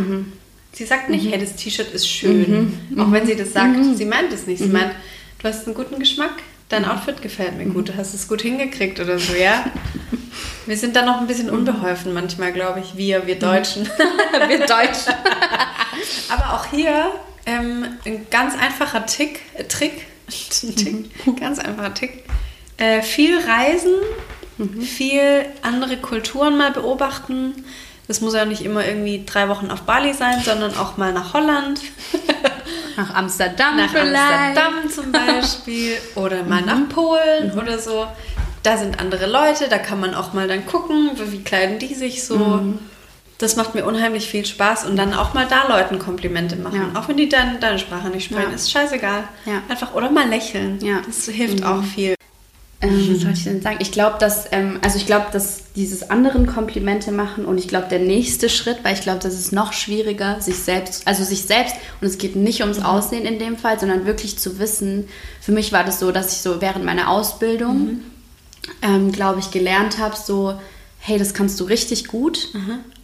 Sie sagt nicht, hey, das T-Shirt ist schön. Auch wenn sie das sagt, sie meint es nicht. Sie meint, du hast einen guten Geschmack, dein Outfit gefällt mir gut, du hast es gut hingekriegt oder so, ja. *laughs* Wir sind da noch ein bisschen unbeholfen manchmal, glaube ich, wir, wir Deutschen. *laughs* Wir Deutschen. *laughs* Aber auch hier ähm, ein ganz einfacher Tick, äh, Trick, Tick, ganz einfacher Tick. Äh, viel reisen, viel andere Kulturen mal beobachten. Das muss ja nicht immer irgendwie drei Wochen auf Bali sein, sondern auch mal nach Holland, *laughs* Nach Amsterdam nach vielleicht. Amsterdam zum Beispiel oder mal nach Polen oder so. Da sind andere Leute, da kann man auch mal dann gucken, wie kleiden die sich so. Das macht mir unheimlich viel Spaß und dann auch mal da Leuten Komplimente machen. Ja. Auch wenn die dann deine Sprache nicht sprechen, Ja. ist scheißegal. Ja. Einfach oder mal lächeln. Ja. Das hilft auch viel. Ähm, was soll ich denn sagen? Ich glaube, dass, ähm, also ich glaube, dass dieses anderen Komplimente machen und ich glaube, der nächste Schritt, weil ich glaube, das ist noch schwieriger, sich selbst, also sich selbst, und es geht nicht ums Aussehen in dem Fall, sondern wirklich zu wissen. Für mich war das so, dass ich so während meiner Ausbildung, ähm, glaube ich, gelernt habe, so, hey, das kannst du richtig gut.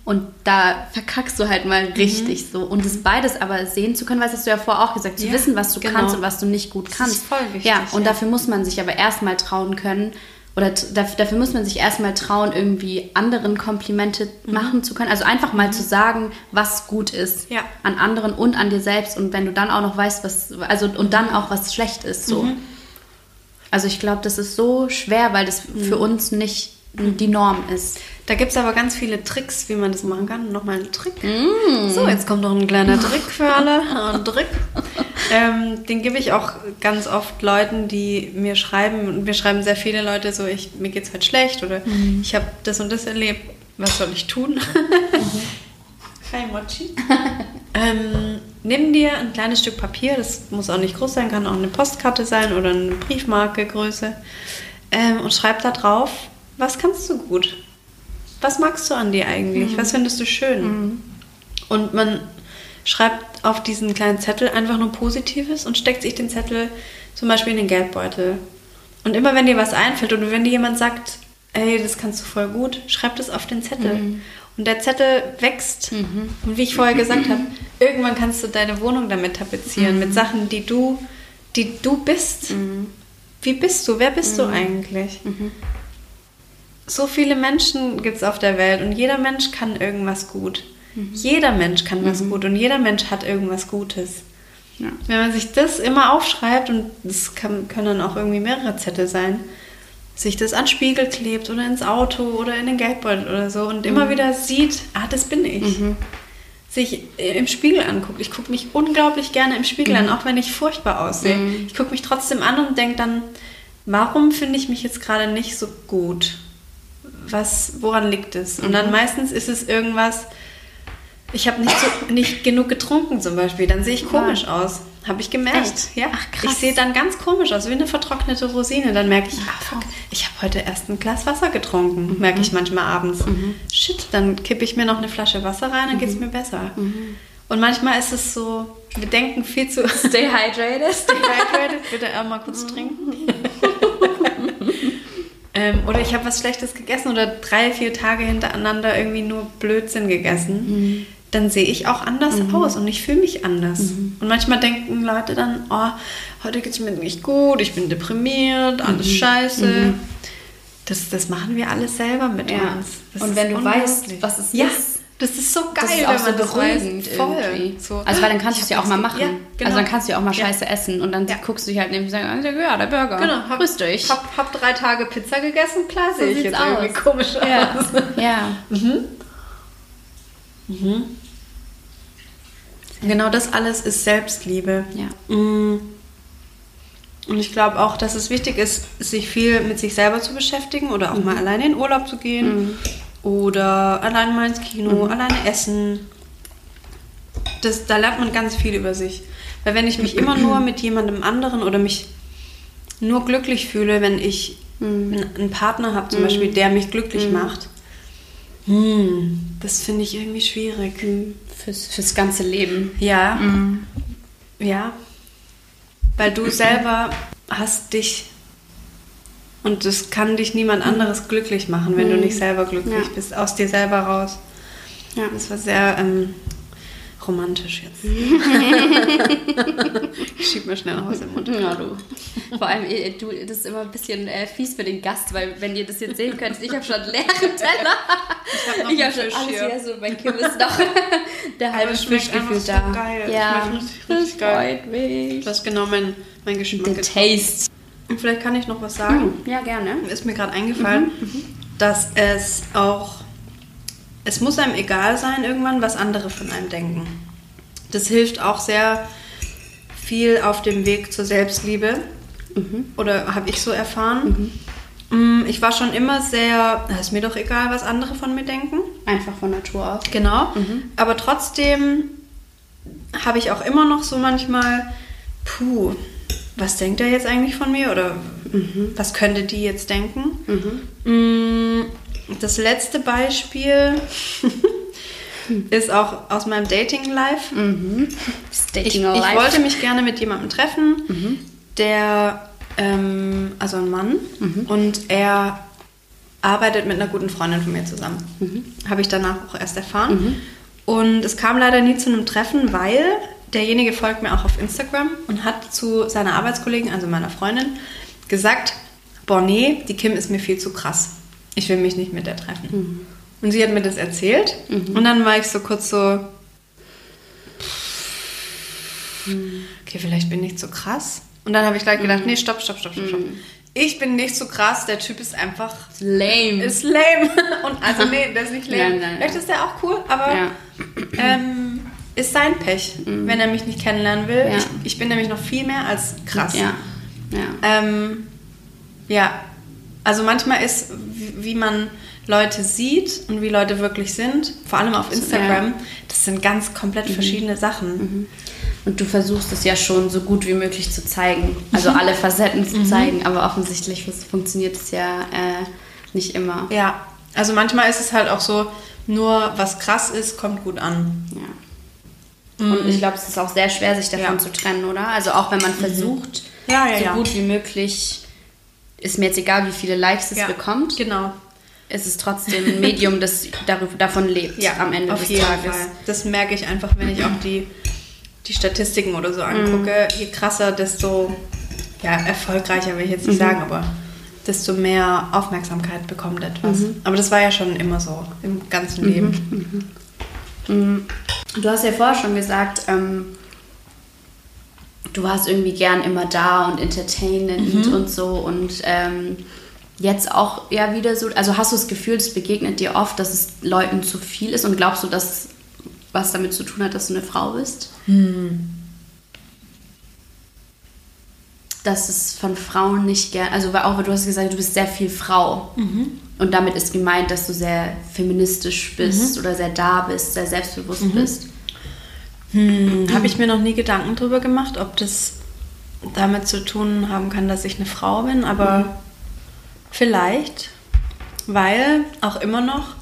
Und da verkackst du halt mal richtig so. Und das beides aber sehen zu können, weil das hast du ja vorher auch gesagt, zu Ja, wissen, was du genau. kannst und was du nicht gut Das kannst. ist voll wichtig, Ja, und ja. dafür muss man sich aber erstmal trauen können. Oder dafür, dafür muss man sich erstmal trauen, irgendwie anderen Komplimente Mhm. machen zu können. Also einfach mal zu sagen, was gut ist Ja. an anderen und an dir selbst. Und wenn du dann auch noch weißt, was, also und dann auch was schlecht ist. So. Mhm. Also ich glaube, das ist so schwer, weil das Mhm. für uns nicht die Norm ist. Da gibt es aber ganz viele Tricks, wie man das machen kann. Nochmal ein Trick. So, jetzt kommt noch ein kleiner *laughs* Trick für alle. Ein Trick. ähm, den gebe ich auch ganz oft Leuten, die mir schreiben. Und mir schreiben sehr viele Leute so, ich, mir geht's heute schlecht oder ich habe das und das erlebt. Was soll ich tun? *laughs* Hi Mochi. ähm, nimm dir ein kleines Stück Papier, das muss auch nicht groß sein, kann auch eine Postkarte sein oder eine Briefmarke Größe. Ähm, und schreib da drauf, was kannst du gut? Was magst du an dir eigentlich? Was findest du schön? Und man schreibt auf diesen kleinen Zettel einfach nur Positives und steckt sich den Zettel zum Beispiel in den Geldbeutel. Und immer wenn dir was einfällt oder wenn dir jemand sagt, ey, das kannst du voll gut, schreib das auf den Zettel. Und der Zettel wächst. Und wie ich vorher gesagt habe, irgendwann kannst du deine Wohnung damit tapezieren, mit Sachen, die du, die du bist. Wie bist du? Wer bist du eigentlich? So viele Menschen gibt es auf der Welt und jeder Mensch kann irgendwas gut. Jeder Mensch kann was gut und jeder Mensch hat irgendwas Gutes. Ja. Wenn man sich das immer aufschreibt, und das kann, können dann auch irgendwie mehrere Zettel sein, sich das an Spiegel klebt oder ins Auto oder in den Geldbeutel oder so und immer wieder sieht, ah, das bin ich. Sich im Spiegel anguckt. Ich gucke mich unglaublich gerne im Spiegel an, auch wenn ich furchtbar aussehe. Ich gucke mich trotzdem an und denke dann, warum finde ich mich jetzt gerade nicht so gut? Was, woran liegt es? Und dann meistens ist es irgendwas, ich habe nicht, so, nicht genug getrunken zum Beispiel, dann sehe ich komisch aus. Habe ich gemerkt. Echt? Ja, Ach, krass. ich sehe dann ganz komisch aus, wie eine vertrocknete Rosine. Dann merke ich, ah, fuck, ich habe heute erst ein Glas Wasser getrunken, merke ich manchmal abends. Shit, dann kippe ich mir noch eine Flasche Wasser rein, dann geht es mir besser. Und manchmal ist es so, wir denken viel zu... Stay hydrated. *laughs* Stay hydrated, bitte auch mal kurz trinken. *laughs* ähm, oder ich habe was Schlechtes gegessen oder drei, vier Tage hintereinander irgendwie nur Blödsinn gegessen. Dann sehe ich auch anders aus und ich fühle mich anders. Und manchmal denken Leute dann, oh, heute geht es mir nicht gut, ich bin deprimiert, alles scheiße. Das, das machen wir alles selber mit Ja. uns. Das Und wenn du weißt, was es ja, ist, das ist so geil, Das ist auch wenn so man das beruhigend irgendwie. So. Also weil dann kannst du es ja auch mal machen. Ja, genau. Also dann kannst du ja auch mal Ja. Scheiße essen und dann Ja. guckst du dich halt neben und sagst, ja, der Burger. Genau, hab, Grüß dich. Hab, hab drei Tage Pizza gegessen, klar So sehe ich jetzt irgendwie aus. komisch ja. aus. *laughs* ja. Genau das alles ist Selbstliebe. Ja. Mm. Und ich glaube auch, dass es wichtig ist, sich viel mit sich selber zu beschäftigen oder auch mal alleine in Urlaub zu gehen oder alleine mal ins Kino, alleine essen. Das, da lernt man ganz viel über sich. Weil wenn ich mich immer nur mit jemandem anderen oder mich nur glücklich fühle, wenn ich einen, einen Partner habe, zum Beispiel, der mich glücklich macht, hm, das finde ich irgendwie schwierig. Fürs, fürs ganze Leben. Ja. Ja. Weil du selber hast dich und das kann dich niemand anderes glücklich machen, wenn du nicht selber glücklich Ja. bist, aus dir selber raus. Ja. Das war sehr ähm, romantisch jetzt. *laughs* ich schieb mir schnell was im Mund. Ja, du. Vor allem, eh, du, das ist immer ein bisschen äh, fies für den Gast, weil wenn ihr das jetzt sehen könnt, ich habe schon leere *laughs* Teller. Ich habe habe schon Fisch alles hier. so mein Kim ist noch *laughs* der halbe Fisch gefühlt da. geil. Ja, schmeckt richtig, richtig das geil. freut mich. Du hast genau mein, mein Geschmack The. Taste. Und Vielleicht kann ich noch was sagen. Ja, gerne. Ist mir gerade eingefallen, dass es auch, es muss einem egal sein irgendwann, was andere von einem denken. Das hilft auch sehr viel auf dem Weg zur Selbstliebe. Oder habe ich so erfahren. Mm, Ich war schon immer sehr, "Na, ist mir doch egal, was andere von mir denken. Einfach von Natur aus. Genau. Aber trotzdem habe ich auch immer noch so manchmal, puh, was denkt er jetzt eigentlich von mir? Oder was könnte die jetzt denken? Mm, Das letzte Beispiel *laughs* ist auch aus meinem Dating-Life. Ich, Dating ich Life. wollte mich gerne mit jemandem treffen, der, ähm, also ein Mann, und er arbeitet mit einer guten Freundin von mir zusammen. Habe ich danach auch erst erfahren. Und es kam leider nie zu einem Treffen, weil derjenige folgt mir auch auf Instagram und hat zu seiner Arbeitskollegin, also meiner Freundin, gesagt, boah nee, die Kim ist mir viel zu krass. Ich will mich nicht mit der treffen. Und sie hat mir das erzählt. Und dann war ich so kurz so, okay, vielleicht bin ich zu krass. Und dann habe ich gleich gedacht, nee, stopp, stopp, stopp, stopp, stopp. Ich bin nicht so krass, der Typ ist einfach, Lame. ist lame. *laughs* Und also nee, der ist nicht lame. Nein, nein, Vielleicht ist der auch cool, aber Ja. ähm, ist sein Pech, wenn er mich nicht kennenlernen will. Ja. Ich, ich bin nämlich noch viel mehr als krass. Ja. Ja. Ähm, ja, also manchmal ist, wie, wie man Leute sieht und wie Leute wirklich sind, vor allem auf Instagram, das sind ganz komplett verschiedene Sachen. Und du versuchst es ja schon so gut wie möglich zu zeigen. Also alle Facetten zu zeigen, aber offensichtlich fun- funktioniert es ja äh, nicht immer. Ja, also manchmal ist es halt auch so, nur was krass ist, kommt gut an. Ja. Und ich glaube, es ist auch sehr schwer, sich davon Ja. zu trennen, oder? Also auch wenn man versucht, Ja, ja, so gut wie möglich, ist mir jetzt egal, wie viele Likes es Ja, bekommt, Genau. ist es trotzdem ein Medium, das davon lebt Ja, am Ende auf des jeden Tages. Fall. Das merke ich einfach, wenn ich auch die, die Statistiken oder so angucke. Je krasser, desto ja, erfolgreicher will ich jetzt nicht sagen, aber desto mehr Aufmerksamkeit bekommt etwas. Aber das war ja schon immer so im ganzen Leben. Du hast ja vorher schon gesagt, ähm, du warst irgendwie gern immer da und entertainend und so und ähm, jetzt auch ja wieder so, also hast du das Gefühl, es begegnet dir oft, dass es Leuten zu viel ist und glaubst du, dass was damit zu tun hat, dass du eine Frau bist? Dass es von Frauen nicht gern, also auch, weil du hast gesagt, du bist sehr viel Frau. Und damit ist gemeint, dass du sehr feministisch bist oder sehr da bist, sehr selbstbewusst bist. Hm, Habe *clears throat* ich mir noch nie Gedanken drüber gemacht, ob das damit zu tun haben kann, dass ich eine Frau bin, aber vielleicht, weil auch immer noch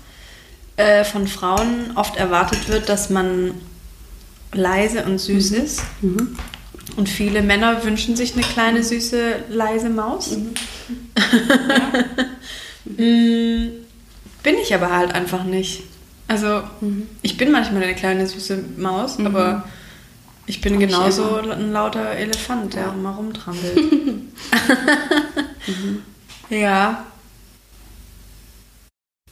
äh, von Frauen oft erwartet wird, dass man leise und süß ist. Und viele Männer wünschen sich eine kleine, süße, leise Maus. *laughs* Mm, bin ich aber halt einfach nicht. Also, ich bin manchmal eine kleine, süße Maus, aber ich bin Auch genauso ein lauter Elefant, der mal rumtrampelt. *laughs* Ja.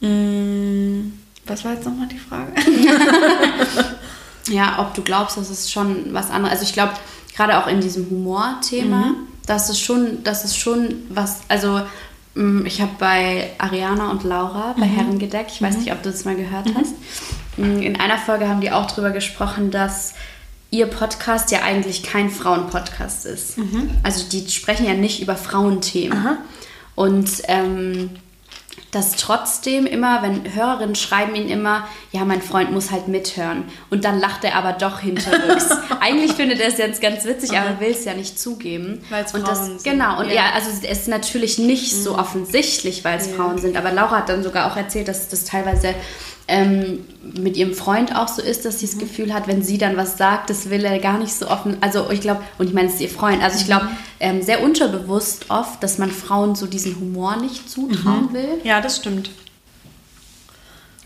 Mm, Was war jetzt nochmal die Frage? *laughs* Ja, ob du glaubst, dass es schon was anderes. Also ich glaube, gerade auch in diesem Humor-Thema, dass es schon, dass es schon was, also mm, ich habe bei Ariana und Laura bei Herrengedeck, ich weiß nicht, ob du das mal gehört hast, mm, in einer Folge haben die auch drüber gesprochen, dass ihr Podcast ja eigentlich kein Frauenpodcast ist. Also die sprechen ja nicht über Frauenthemen. Und ähm, dass trotzdem immer, wenn Hörerinnen schreiben ihn immer, ja, mein Freund muss halt mithören. Und dann lacht er aber doch hinterrücks. *laughs* Eigentlich findet er es jetzt ganz witzig, aber will es ja nicht zugeben. Und das, Frauen sind. Genau, und Ja. ja, also es ist natürlich nicht so offensichtlich, weil es Frauen sind. Aber Laura hat dann sogar auch erzählt, dass das teilweise ähm, mit ihrem Freund auch so ist, dass sie das Gefühl hat, wenn sie dann was sagt, das will er gar nicht so offen. Also ich glaube, und ich meine, es ist ihr Freund. Also ich glaube, ähm, sehr unterbewusst oft, dass man Frauen so diesen Humor nicht zutrauen will. Ja, das stimmt.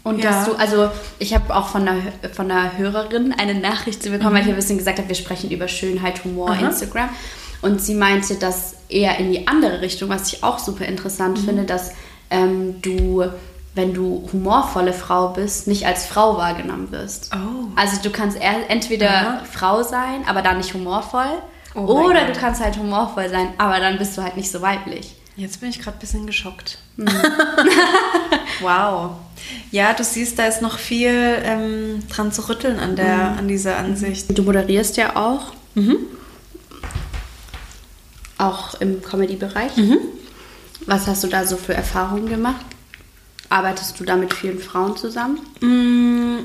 Und Ja. dass du, also ich habe auch von einer, von einer Hörerin eine Nachricht zu bekommen, weil ich ein bisschen gesagt habe, wir sprechen über Schönheit, Humor, Mhm. Aha. Instagram. Und sie meinte, dass eher in die andere Richtung, was ich auch super Mhm. interessant finde, dass ähm, du, wenn du humorvolle Frau bist, nicht als Frau wahrgenommen wirst. Oh. Also du kannst entweder Aha. Frau sein, aber dann nicht humorvoll. Oh oder du kannst halt humorvoll sein, aber dann bist du halt nicht so weiblich. Jetzt bin ich gerade ein bisschen geschockt. Mhm. *laughs* wow. Ja, du siehst, da ist noch viel ähm, dran zu rütteln an, der, Mhm. an dieser Ansicht. Du moderierst ja auch. Mhm. Auch im Comedy-Bereich. Mhm. Was hast du da so für Erfahrungen gemacht? Arbeitest du da mit vielen Frauen zusammen? Mm,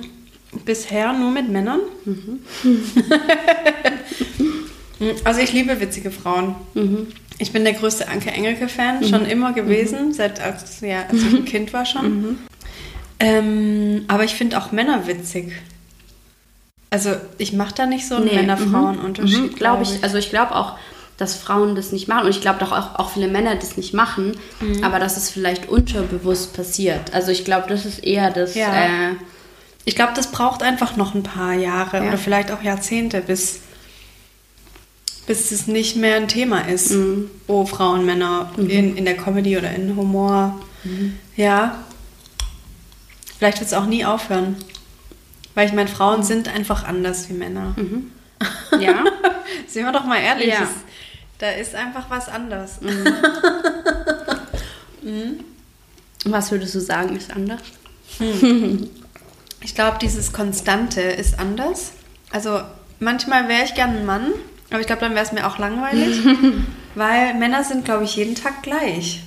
bisher nur mit Männern. *laughs* also ich liebe witzige Frauen. Ich bin der größte Anke Engelke-Fan, schon immer gewesen, seit als, ja, als ich ein Kind war schon. Ähm, aber ich finde auch Männer witzig. Also ich mache da nicht so einen Männer-Frauen-Unterschied. Mhm. Glaube ich. Also ich glaube auch, dass Frauen das nicht machen. Und ich glaube doch auch, auch viele Männer das nicht machen. Mhm. Aber dass es vielleicht unterbewusst passiert. Also ich glaube, das ist eher das... Ja. Äh, Ich glaube, das braucht einfach noch ein paar Jahre Ja. oder vielleicht auch Jahrzehnte, bis, bis es nicht mehr ein Thema ist. Mhm. Oh, Frauen, Männer in, in der Comedy oder in Humor. Mhm. Ja. Vielleicht wird es auch nie aufhören. Weil ich meine, Frauen Mhm. sind einfach anders wie Männer. *laughs* ja. Sehen wir doch mal ehrlich. Ja. Da ist einfach was anders. *laughs* Was würdest du sagen, ist anders? Ich glaube, dieses Konstante ist anders. Also manchmal wäre ich gern ein Mann, aber ich glaube, dann wäre es mir auch langweilig, *laughs* weil Männer sind, glaube ich, jeden Tag gleich.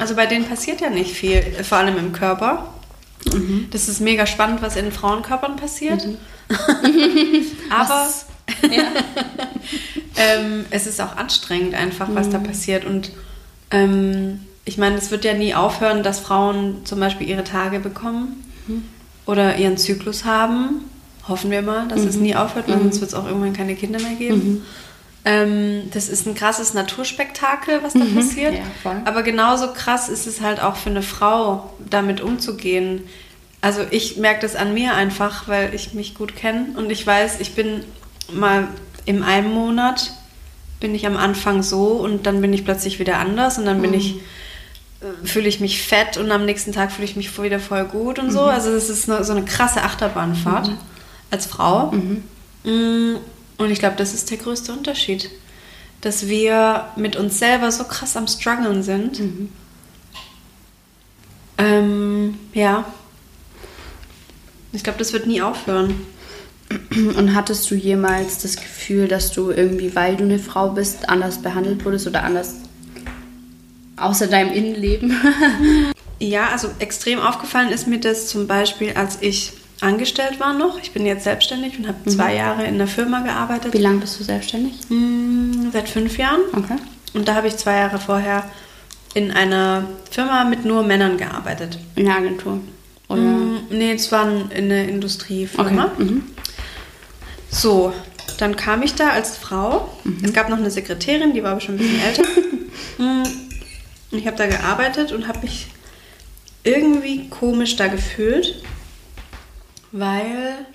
Also bei denen passiert ja nicht viel, vor allem im Körper. Das ist mega spannend, was in Frauenkörpern passiert. *laughs* aber Was- *laughs* ähm, es ist auch anstrengend einfach, was da passiert. Und ähm, ich meine, es wird ja nie aufhören, dass Frauen zum Beispiel ihre Tage bekommen oder ihren Zyklus haben. Hoffen wir mal, dass es nie aufhört, weil sonst wird es auch irgendwann keine Kinder mehr geben. Ähm, das ist ein krasses Naturspektakel, was da passiert. Ja. Aber genauso krass ist es halt auch für eine Frau, damit umzugehen. Also ich merke das an mir einfach, weil ich mich gut kenne und ich weiß, ich bin mal im einen Monat bin ich am Anfang so und dann bin ich plötzlich wieder anders und dann bin ich äh, fühle ich mich fett und am nächsten Tag fühle ich mich wieder voll gut und so. Also es ist eine, so eine krasse Achterbahnfahrt als Frau. Mm, Und ich glaube, das ist der größte Unterschied. Dass wir mit uns selber so krass am struggeln sind. Ähm, ja. Ich glaube, das wird nie aufhören. *clears throat* Und hattest du jemals das Gefühl, dass du irgendwie, weil du eine Frau bist, anders behandelt wurdest oder anders außer deinem Innenleben? *laughs* Ja, also extrem aufgefallen ist mir das zum Beispiel, als ich angestellt war noch. Ich bin jetzt selbstständig und habe zwei Jahre in der Firma gearbeitet. Wie lange bist du selbstständig? Mm, Seit fünf Jahren. Okay. Und da habe ich zwei Jahre vorher in einer Firma mit nur Männern gearbeitet. In der Agentur. Oder? Mm, Nee, es war eine Industriefirma. Okay. Mhm. So, dann kam ich da als Frau. Es gab noch eine Sekretärin, die war aber schon ein bisschen älter. *laughs* Mm, und ich habe da gearbeitet und habe mich irgendwie komisch da gefühlt, weil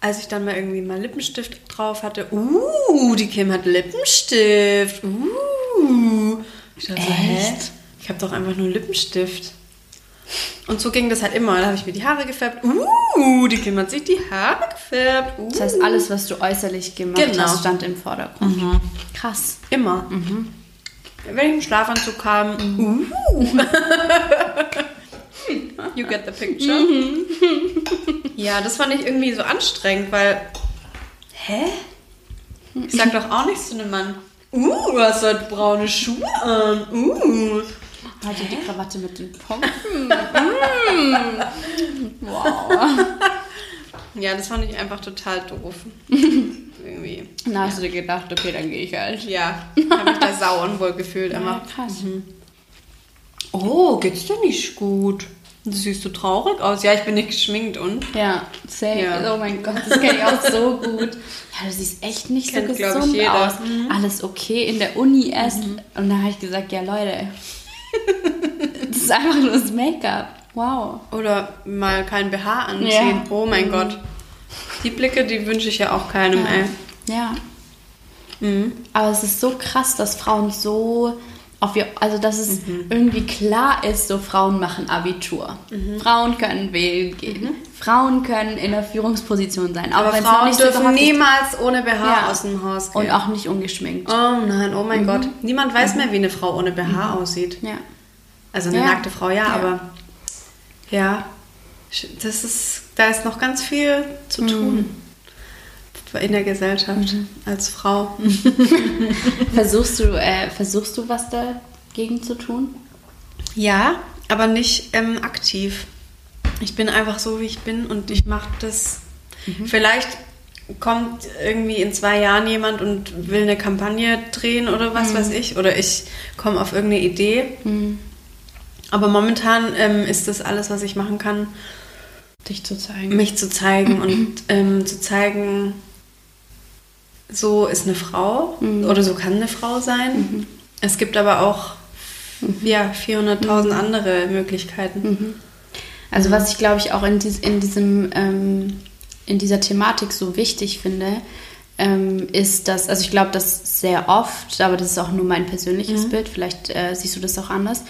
als ich dann mal irgendwie mal Lippenstift drauf hatte, uh, die Kim hat Lippenstift, uh. Ich dachte so, hä? Echt? Ich habe doch einfach nur Lippenstift. Und so ging das halt immer. Da habe ich mir die Haare gefärbt. Uh, die Kim hat sich die Haare gefärbt. Uh. Das heißt, alles, was du äußerlich gemacht Genau. hast, stand im Vordergrund. Krass. Immer. Wenn ich im Schlafanzug kam, uh. *laughs* you get the picture. ja, das fand ich irgendwie so anstrengend, weil. Hä? Ich sag doch auch nichts zu einem Mann. Uh, du hast heute braune Schuhe an. Uh. Heute die Krawatte mit den Pumpen. Mm. wow. *laughs* Ja, das fand ich einfach total doof. *laughs* irgendwie. Dann hast du dir gedacht, okay, dann gehe ich halt. Ja, habe mich da sau unwohl gefühlt. Ja, krass. Oh, geht's dir nicht gut? Du siehst so traurig aus. Ja, ich bin nicht geschminkt und. Ja, safe. Ja. Oh mein Gott, das kenne ich auch so gut. Ja, du siehst echt nicht Kennt, so ich, gesund jeder. aus. Alles okay in der Uni erst. Und dann habe ich gesagt, ja Leute, das ist einfach nur das Make-up. Wow. Oder mal kein BH anziehen. Ja. Oh mein Mhm. Gott. Die Blicke, die wünsche ich ja auch keinem, ey. Ja. Mhm. Aber es ist so krass, dass Frauen so auf ihr, also dass es Mhm. irgendwie klar ist, so Frauen machen Abitur. Mhm. Frauen können wählen gehen. Frauen können in der Führungsposition sein. Aber noch Frauen nicht dürfen niemals ohne BH Ja. aus dem Haus gehen. und auch nicht ungeschminkt. Oh nein, oh mein Gott. Niemand weiß mehr, wie eine Frau ohne BH aussieht. Ja. Also eine Ja. nackte Frau, ja, Ja. aber ja, das ist, da ist noch ganz viel zu tun in der Gesellschaft als Frau. *laughs* Versuchst du, äh, versuchst du was dagegen zu tun? Ja, aber nicht ähm, aktiv. Ich bin einfach so, wie ich bin und ich mache das. Vielleicht kommt irgendwie in zwei Jahren jemand und will eine Kampagne drehen oder was weiß ich. Oder ich komme auf irgendeine Idee. Aber momentan ähm, ist das alles, was ich machen kann, Dich zu zeigen. mich zu zeigen *clears throat* und ähm, zu zeigen, so ist eine Frau oder so kann eine Frau sein. Es gibt aber auch ja, 400.000 andere Möglichkeiten. Also was ich glaube ich auch in, dies, in diesem ähm, in dieser Thematik so wichtig finde, ähm, ist, dass also ich glaube, dass sehr oft, aber das ist auch nur mein persönliches Bild, vielleicht äh, siehst du das auch anders,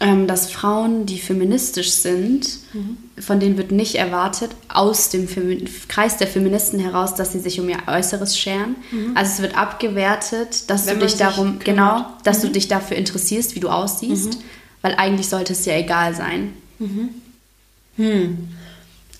ähm, dass Frauen, die feministisch sind, von denen wird nicht erwartet aus dem Femi Kreis der Feministen heraus, dass sie sich um ihr Äußeres scheren. Also es wird abgewertet, dass Wenn du dich darum kümmert. genau, dass du dich dafür interessierst, wie du aussiehst, weil eigentlich sollte es ja egal sein.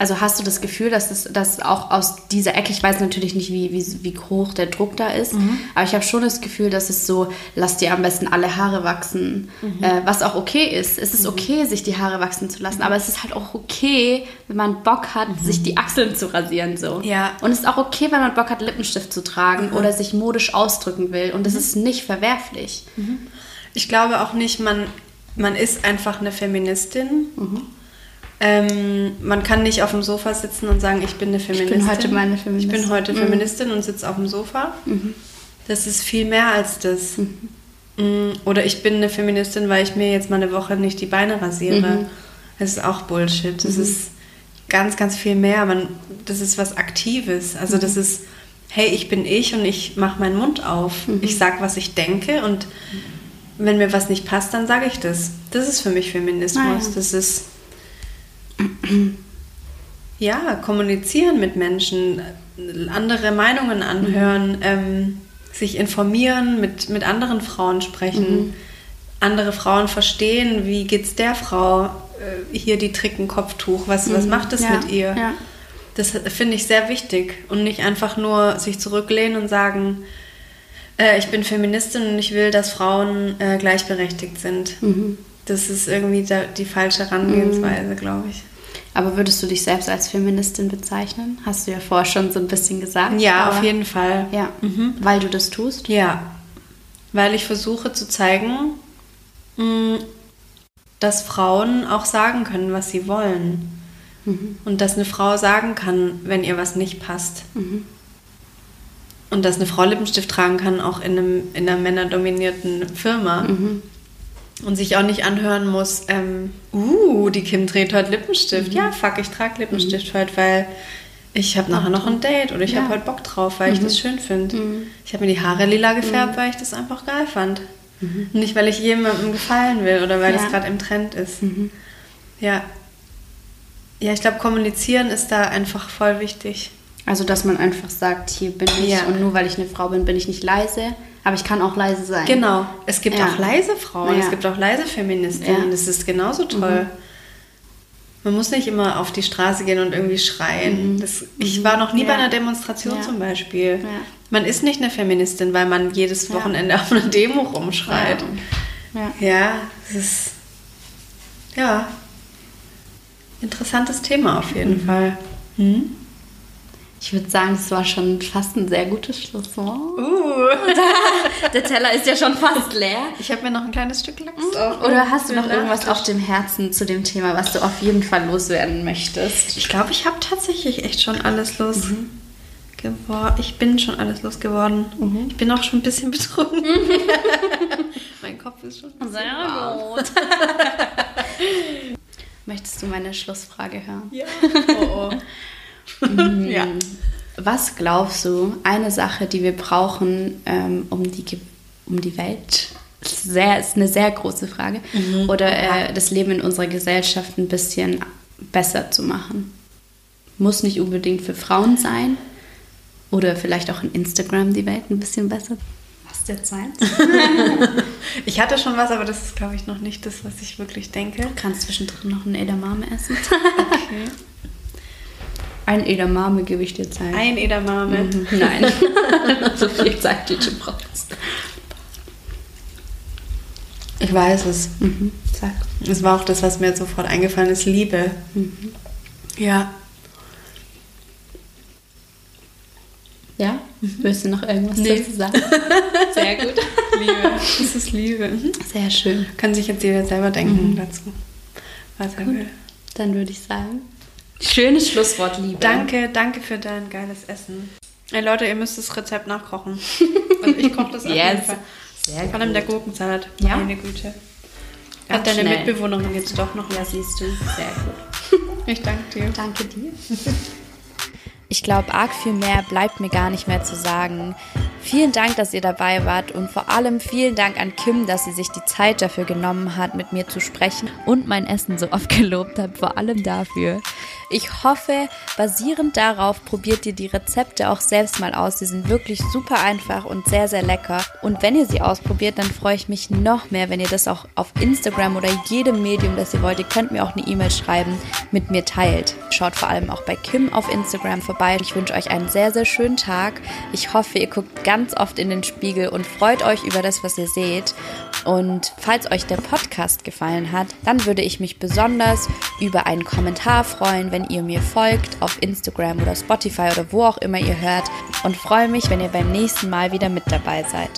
Also hast du das Gefühl, dass es dass auch aus dieser Ecke, ich weiß natürlich nicht, wie, wie, wie hoch der Druck da ist, aber ich habe schon das Gefühl, dass es so, lass dir am besten alle Haare wachsen, äh, was auch okay ist. Es ist okay, sich die Haare wachsen zu lassen, aber es ist halt auch okay, wenn man Bock hat, sich die Achseln zu rasieren so. Ja. Und es ist auch okay, wenn man Bock hat, Lippenstift zu tragen oder sich modisch ausdrücken will und das ist nicht verwerflich. Ich glaube auch nicht, man, man ist einfach eine Feministin. Ähm, man kann nicht auf dem Sofa sitzen und sagen, ich bin eine Feministin. heute mal eine Feministin. Ich bin heute Feministin und sitze auf dem Sofa. Das ist viel mehr als das. Mm, Oder ich bin eine Feministin, weil ich mir jetzt mal eine Woche nicht die Beine rasiere. Das ist auch Bullshit. Das ist ganz, ganz viel mehr. Man, das ist was Aktives. Also das ist, hey, ich bin ich und ich mache meinen Mund auf. Ich sag, was ich denke und wenn mir was nicht passt, dann sage ich das. Das ist für mich Feminismus. Ah, ja. Das ist *clears throat* ja kommunizieren mit Menschen, andere Meinungen anhören, ähm, sich informieren, mit, mit anderen Frauen sprechen, andere Frauen verstehen, wie geht's der Frau, äh, hier die Tricken Kopftuch, was, was macht es Ja, mit ihr? ja. Das finde ich sehr wichtig und nicht einfach nur sich zurücklehnen und sagen, äh, ich bin Feministin und ich will, dass Frauen äh, gleichberechtigt sind. Das ist irgendwie die falsche Herangehensweise, glaube ich. Aber würdest du dich selbst als Feministin bezeichnen? Hast du ja vorher schon so ein bisschen gesagt. Ja, auf jeden Fall. Ja, weil du das tust. Ja, weil ich versuche zu zeigen, mh, dass Frauen auch sagen können, was sie wollen. Und dass eine Frau sagen kann, wenn ihr was nicht passt. Und dass eine Frau Lippenstift tragen kann, auch in, einem, in einer männerdominierten Firma. Und sich auch nicht anhören muss, ähm, uh, die Kim trägt heute Lippenstift. Ja, fuck, ich trage Lippenstift heute, weil ich habe nachher noch ein Date oder ich Ja. habe heute Bock drauf, weil ich das schön finde. Ich habe mir die Haare lila gefärbt, weil ich das einfach geil fand. Nicht, weil ich jemandem gefallen will oder weil Ja. das gerade im Trend ist. Ja. Ja, ich glaube, kommunizieren ist da einfach voll wichtig. Also, dass man einfach sagt, hier bin ich Ja. und nur weil ich eine Frau bin, bin ich nicht leise, aber ich kann auch leise sein. Genau. Es gibt Ja. auch leise Frauen, Ja. es gibt auch leise Feministinnen. Ja. Das ist genauso toll. Man muss nicht immer auf die Straße gehen und irgendwie schreien. Das, ich war noch nie bei Ja. einer Demonstration zum Beispiel. Man ist nicht eine Feministin, weil man jedes. Wochenende auf einer Demo rumschreit. Ja. Ja, das ist ja interessantes Thema auf jeden Fall. Hm? Ich würde sagen, das war schon fast ein sehr gutes Schlusswort. Uh. *laughs* Der Teller ist ja schon fast leer. Ich habe mir noch ein kleines Stück Lachs auf. Oder hast du noch irgendwas auf dem Herzen zu dem Thema, was du auf jeden Fall loswerden möchtest? Ich glaube, ich habe tatsächlich echt schon alles los geworden. Ich bin schon alles losgeworden. Ich bin auch schon ein bisschen *laughs* betrunken. *laughs* mein Kopf ist schon. warm. gut. Möchtest du meine Schlussfrage hören? Ja. Oh, oh. *laughs* ja. Was glaubst du, eine Sache, die wir brauchen, ähm, um, die, um die Welt, sehr, ist eine sehr große Frage, oder äh, das Leben in unserer Gesellschaft ein bisschen besser zu machen? Muss nicht unbedingt für Frauen sein, oder vielleicht auch in Instagram die Welt ein bisschen besser. Was jetzt sein? *laughs* Ich hatte schon was, aber das ist, glaube ich, noch nicht das, was ich wirklich denke. Du kannst zwischendrin noch ein Edamame essen. *laughs* Okay. Ein Edamame gebe ich dir Zeit. Ein Edamame. Mhm. Nein. *laughs* so viel Zeit, die du brauchst. Ich weiß es. Mhm. Sag. Es war auch das, was mir sofort eingefallen ist. Liebe. Ja. Ja? Willst du noch irgendwas Nee. dazu sagen? *laughs* Sehr gut. Liebe. Es ist Liebe. Mhm. Sehr schön. Kann sich jetzt jeder selber denken dazu, was er will. Dann würde ich sagen, schönes Schlusswort, Liebe. Danke, danke für dein geiles Essen. Ey Leute, ihr müsst das Rezept nachkochen. *laughs* Also ich koche das auf jeden Yes. Fall. Sehr Vor allem der Gurkensalat. Ja. Meine Güte. Hat deine schnell. Mitbewohnerin jetzt doch noch Ja, siehst du. Sehr gut. *laughs* Ich danke dir. Danke dir. *laughs* Ich glaube, arg viel mehr bleibt mir gar nicht mehr zu sagen. Vielen Dank, dass ihr dabei wart und vor allem vielen Dank an Kim, dass sie sich die Zeit dafür genommen hat, mit mir zu sprechen und mein Essen so oft gelobt hat. Vor allem dafür. Ich hoffe, basierend darauf probiert ihr die Rezepte auch selbst mal aus. Sie sind wirklich super einfach und sehr, sehr lecker. Und wenn ihr sie ausprobiert, dann freue ich mich noch mehr, wenn ihr das auch auf Instagram oder jedem Medium, das ihr wollt, ihr könnt mir auch eine E-Mail schreiben, mit mir teilt. Schaut vor allem auch bei Kim auf Instagram vorbei. Ich wünsche euch einen sehr, sehr schönen Tag. Ich hoffe, ihr guckt ganz oft in den Spiegel und freut euch über das, was ihr seht. Und falls euch der Podcast gefallen hat, dann würde ich mich besonders über einen Kommentar freuen, wenn ihr mir folgt auf Instagram oder Spotify oder wo auch immer ihr hört. Und freue mich, wenn ihr beim nächsten Mal wieder mit dabei seid.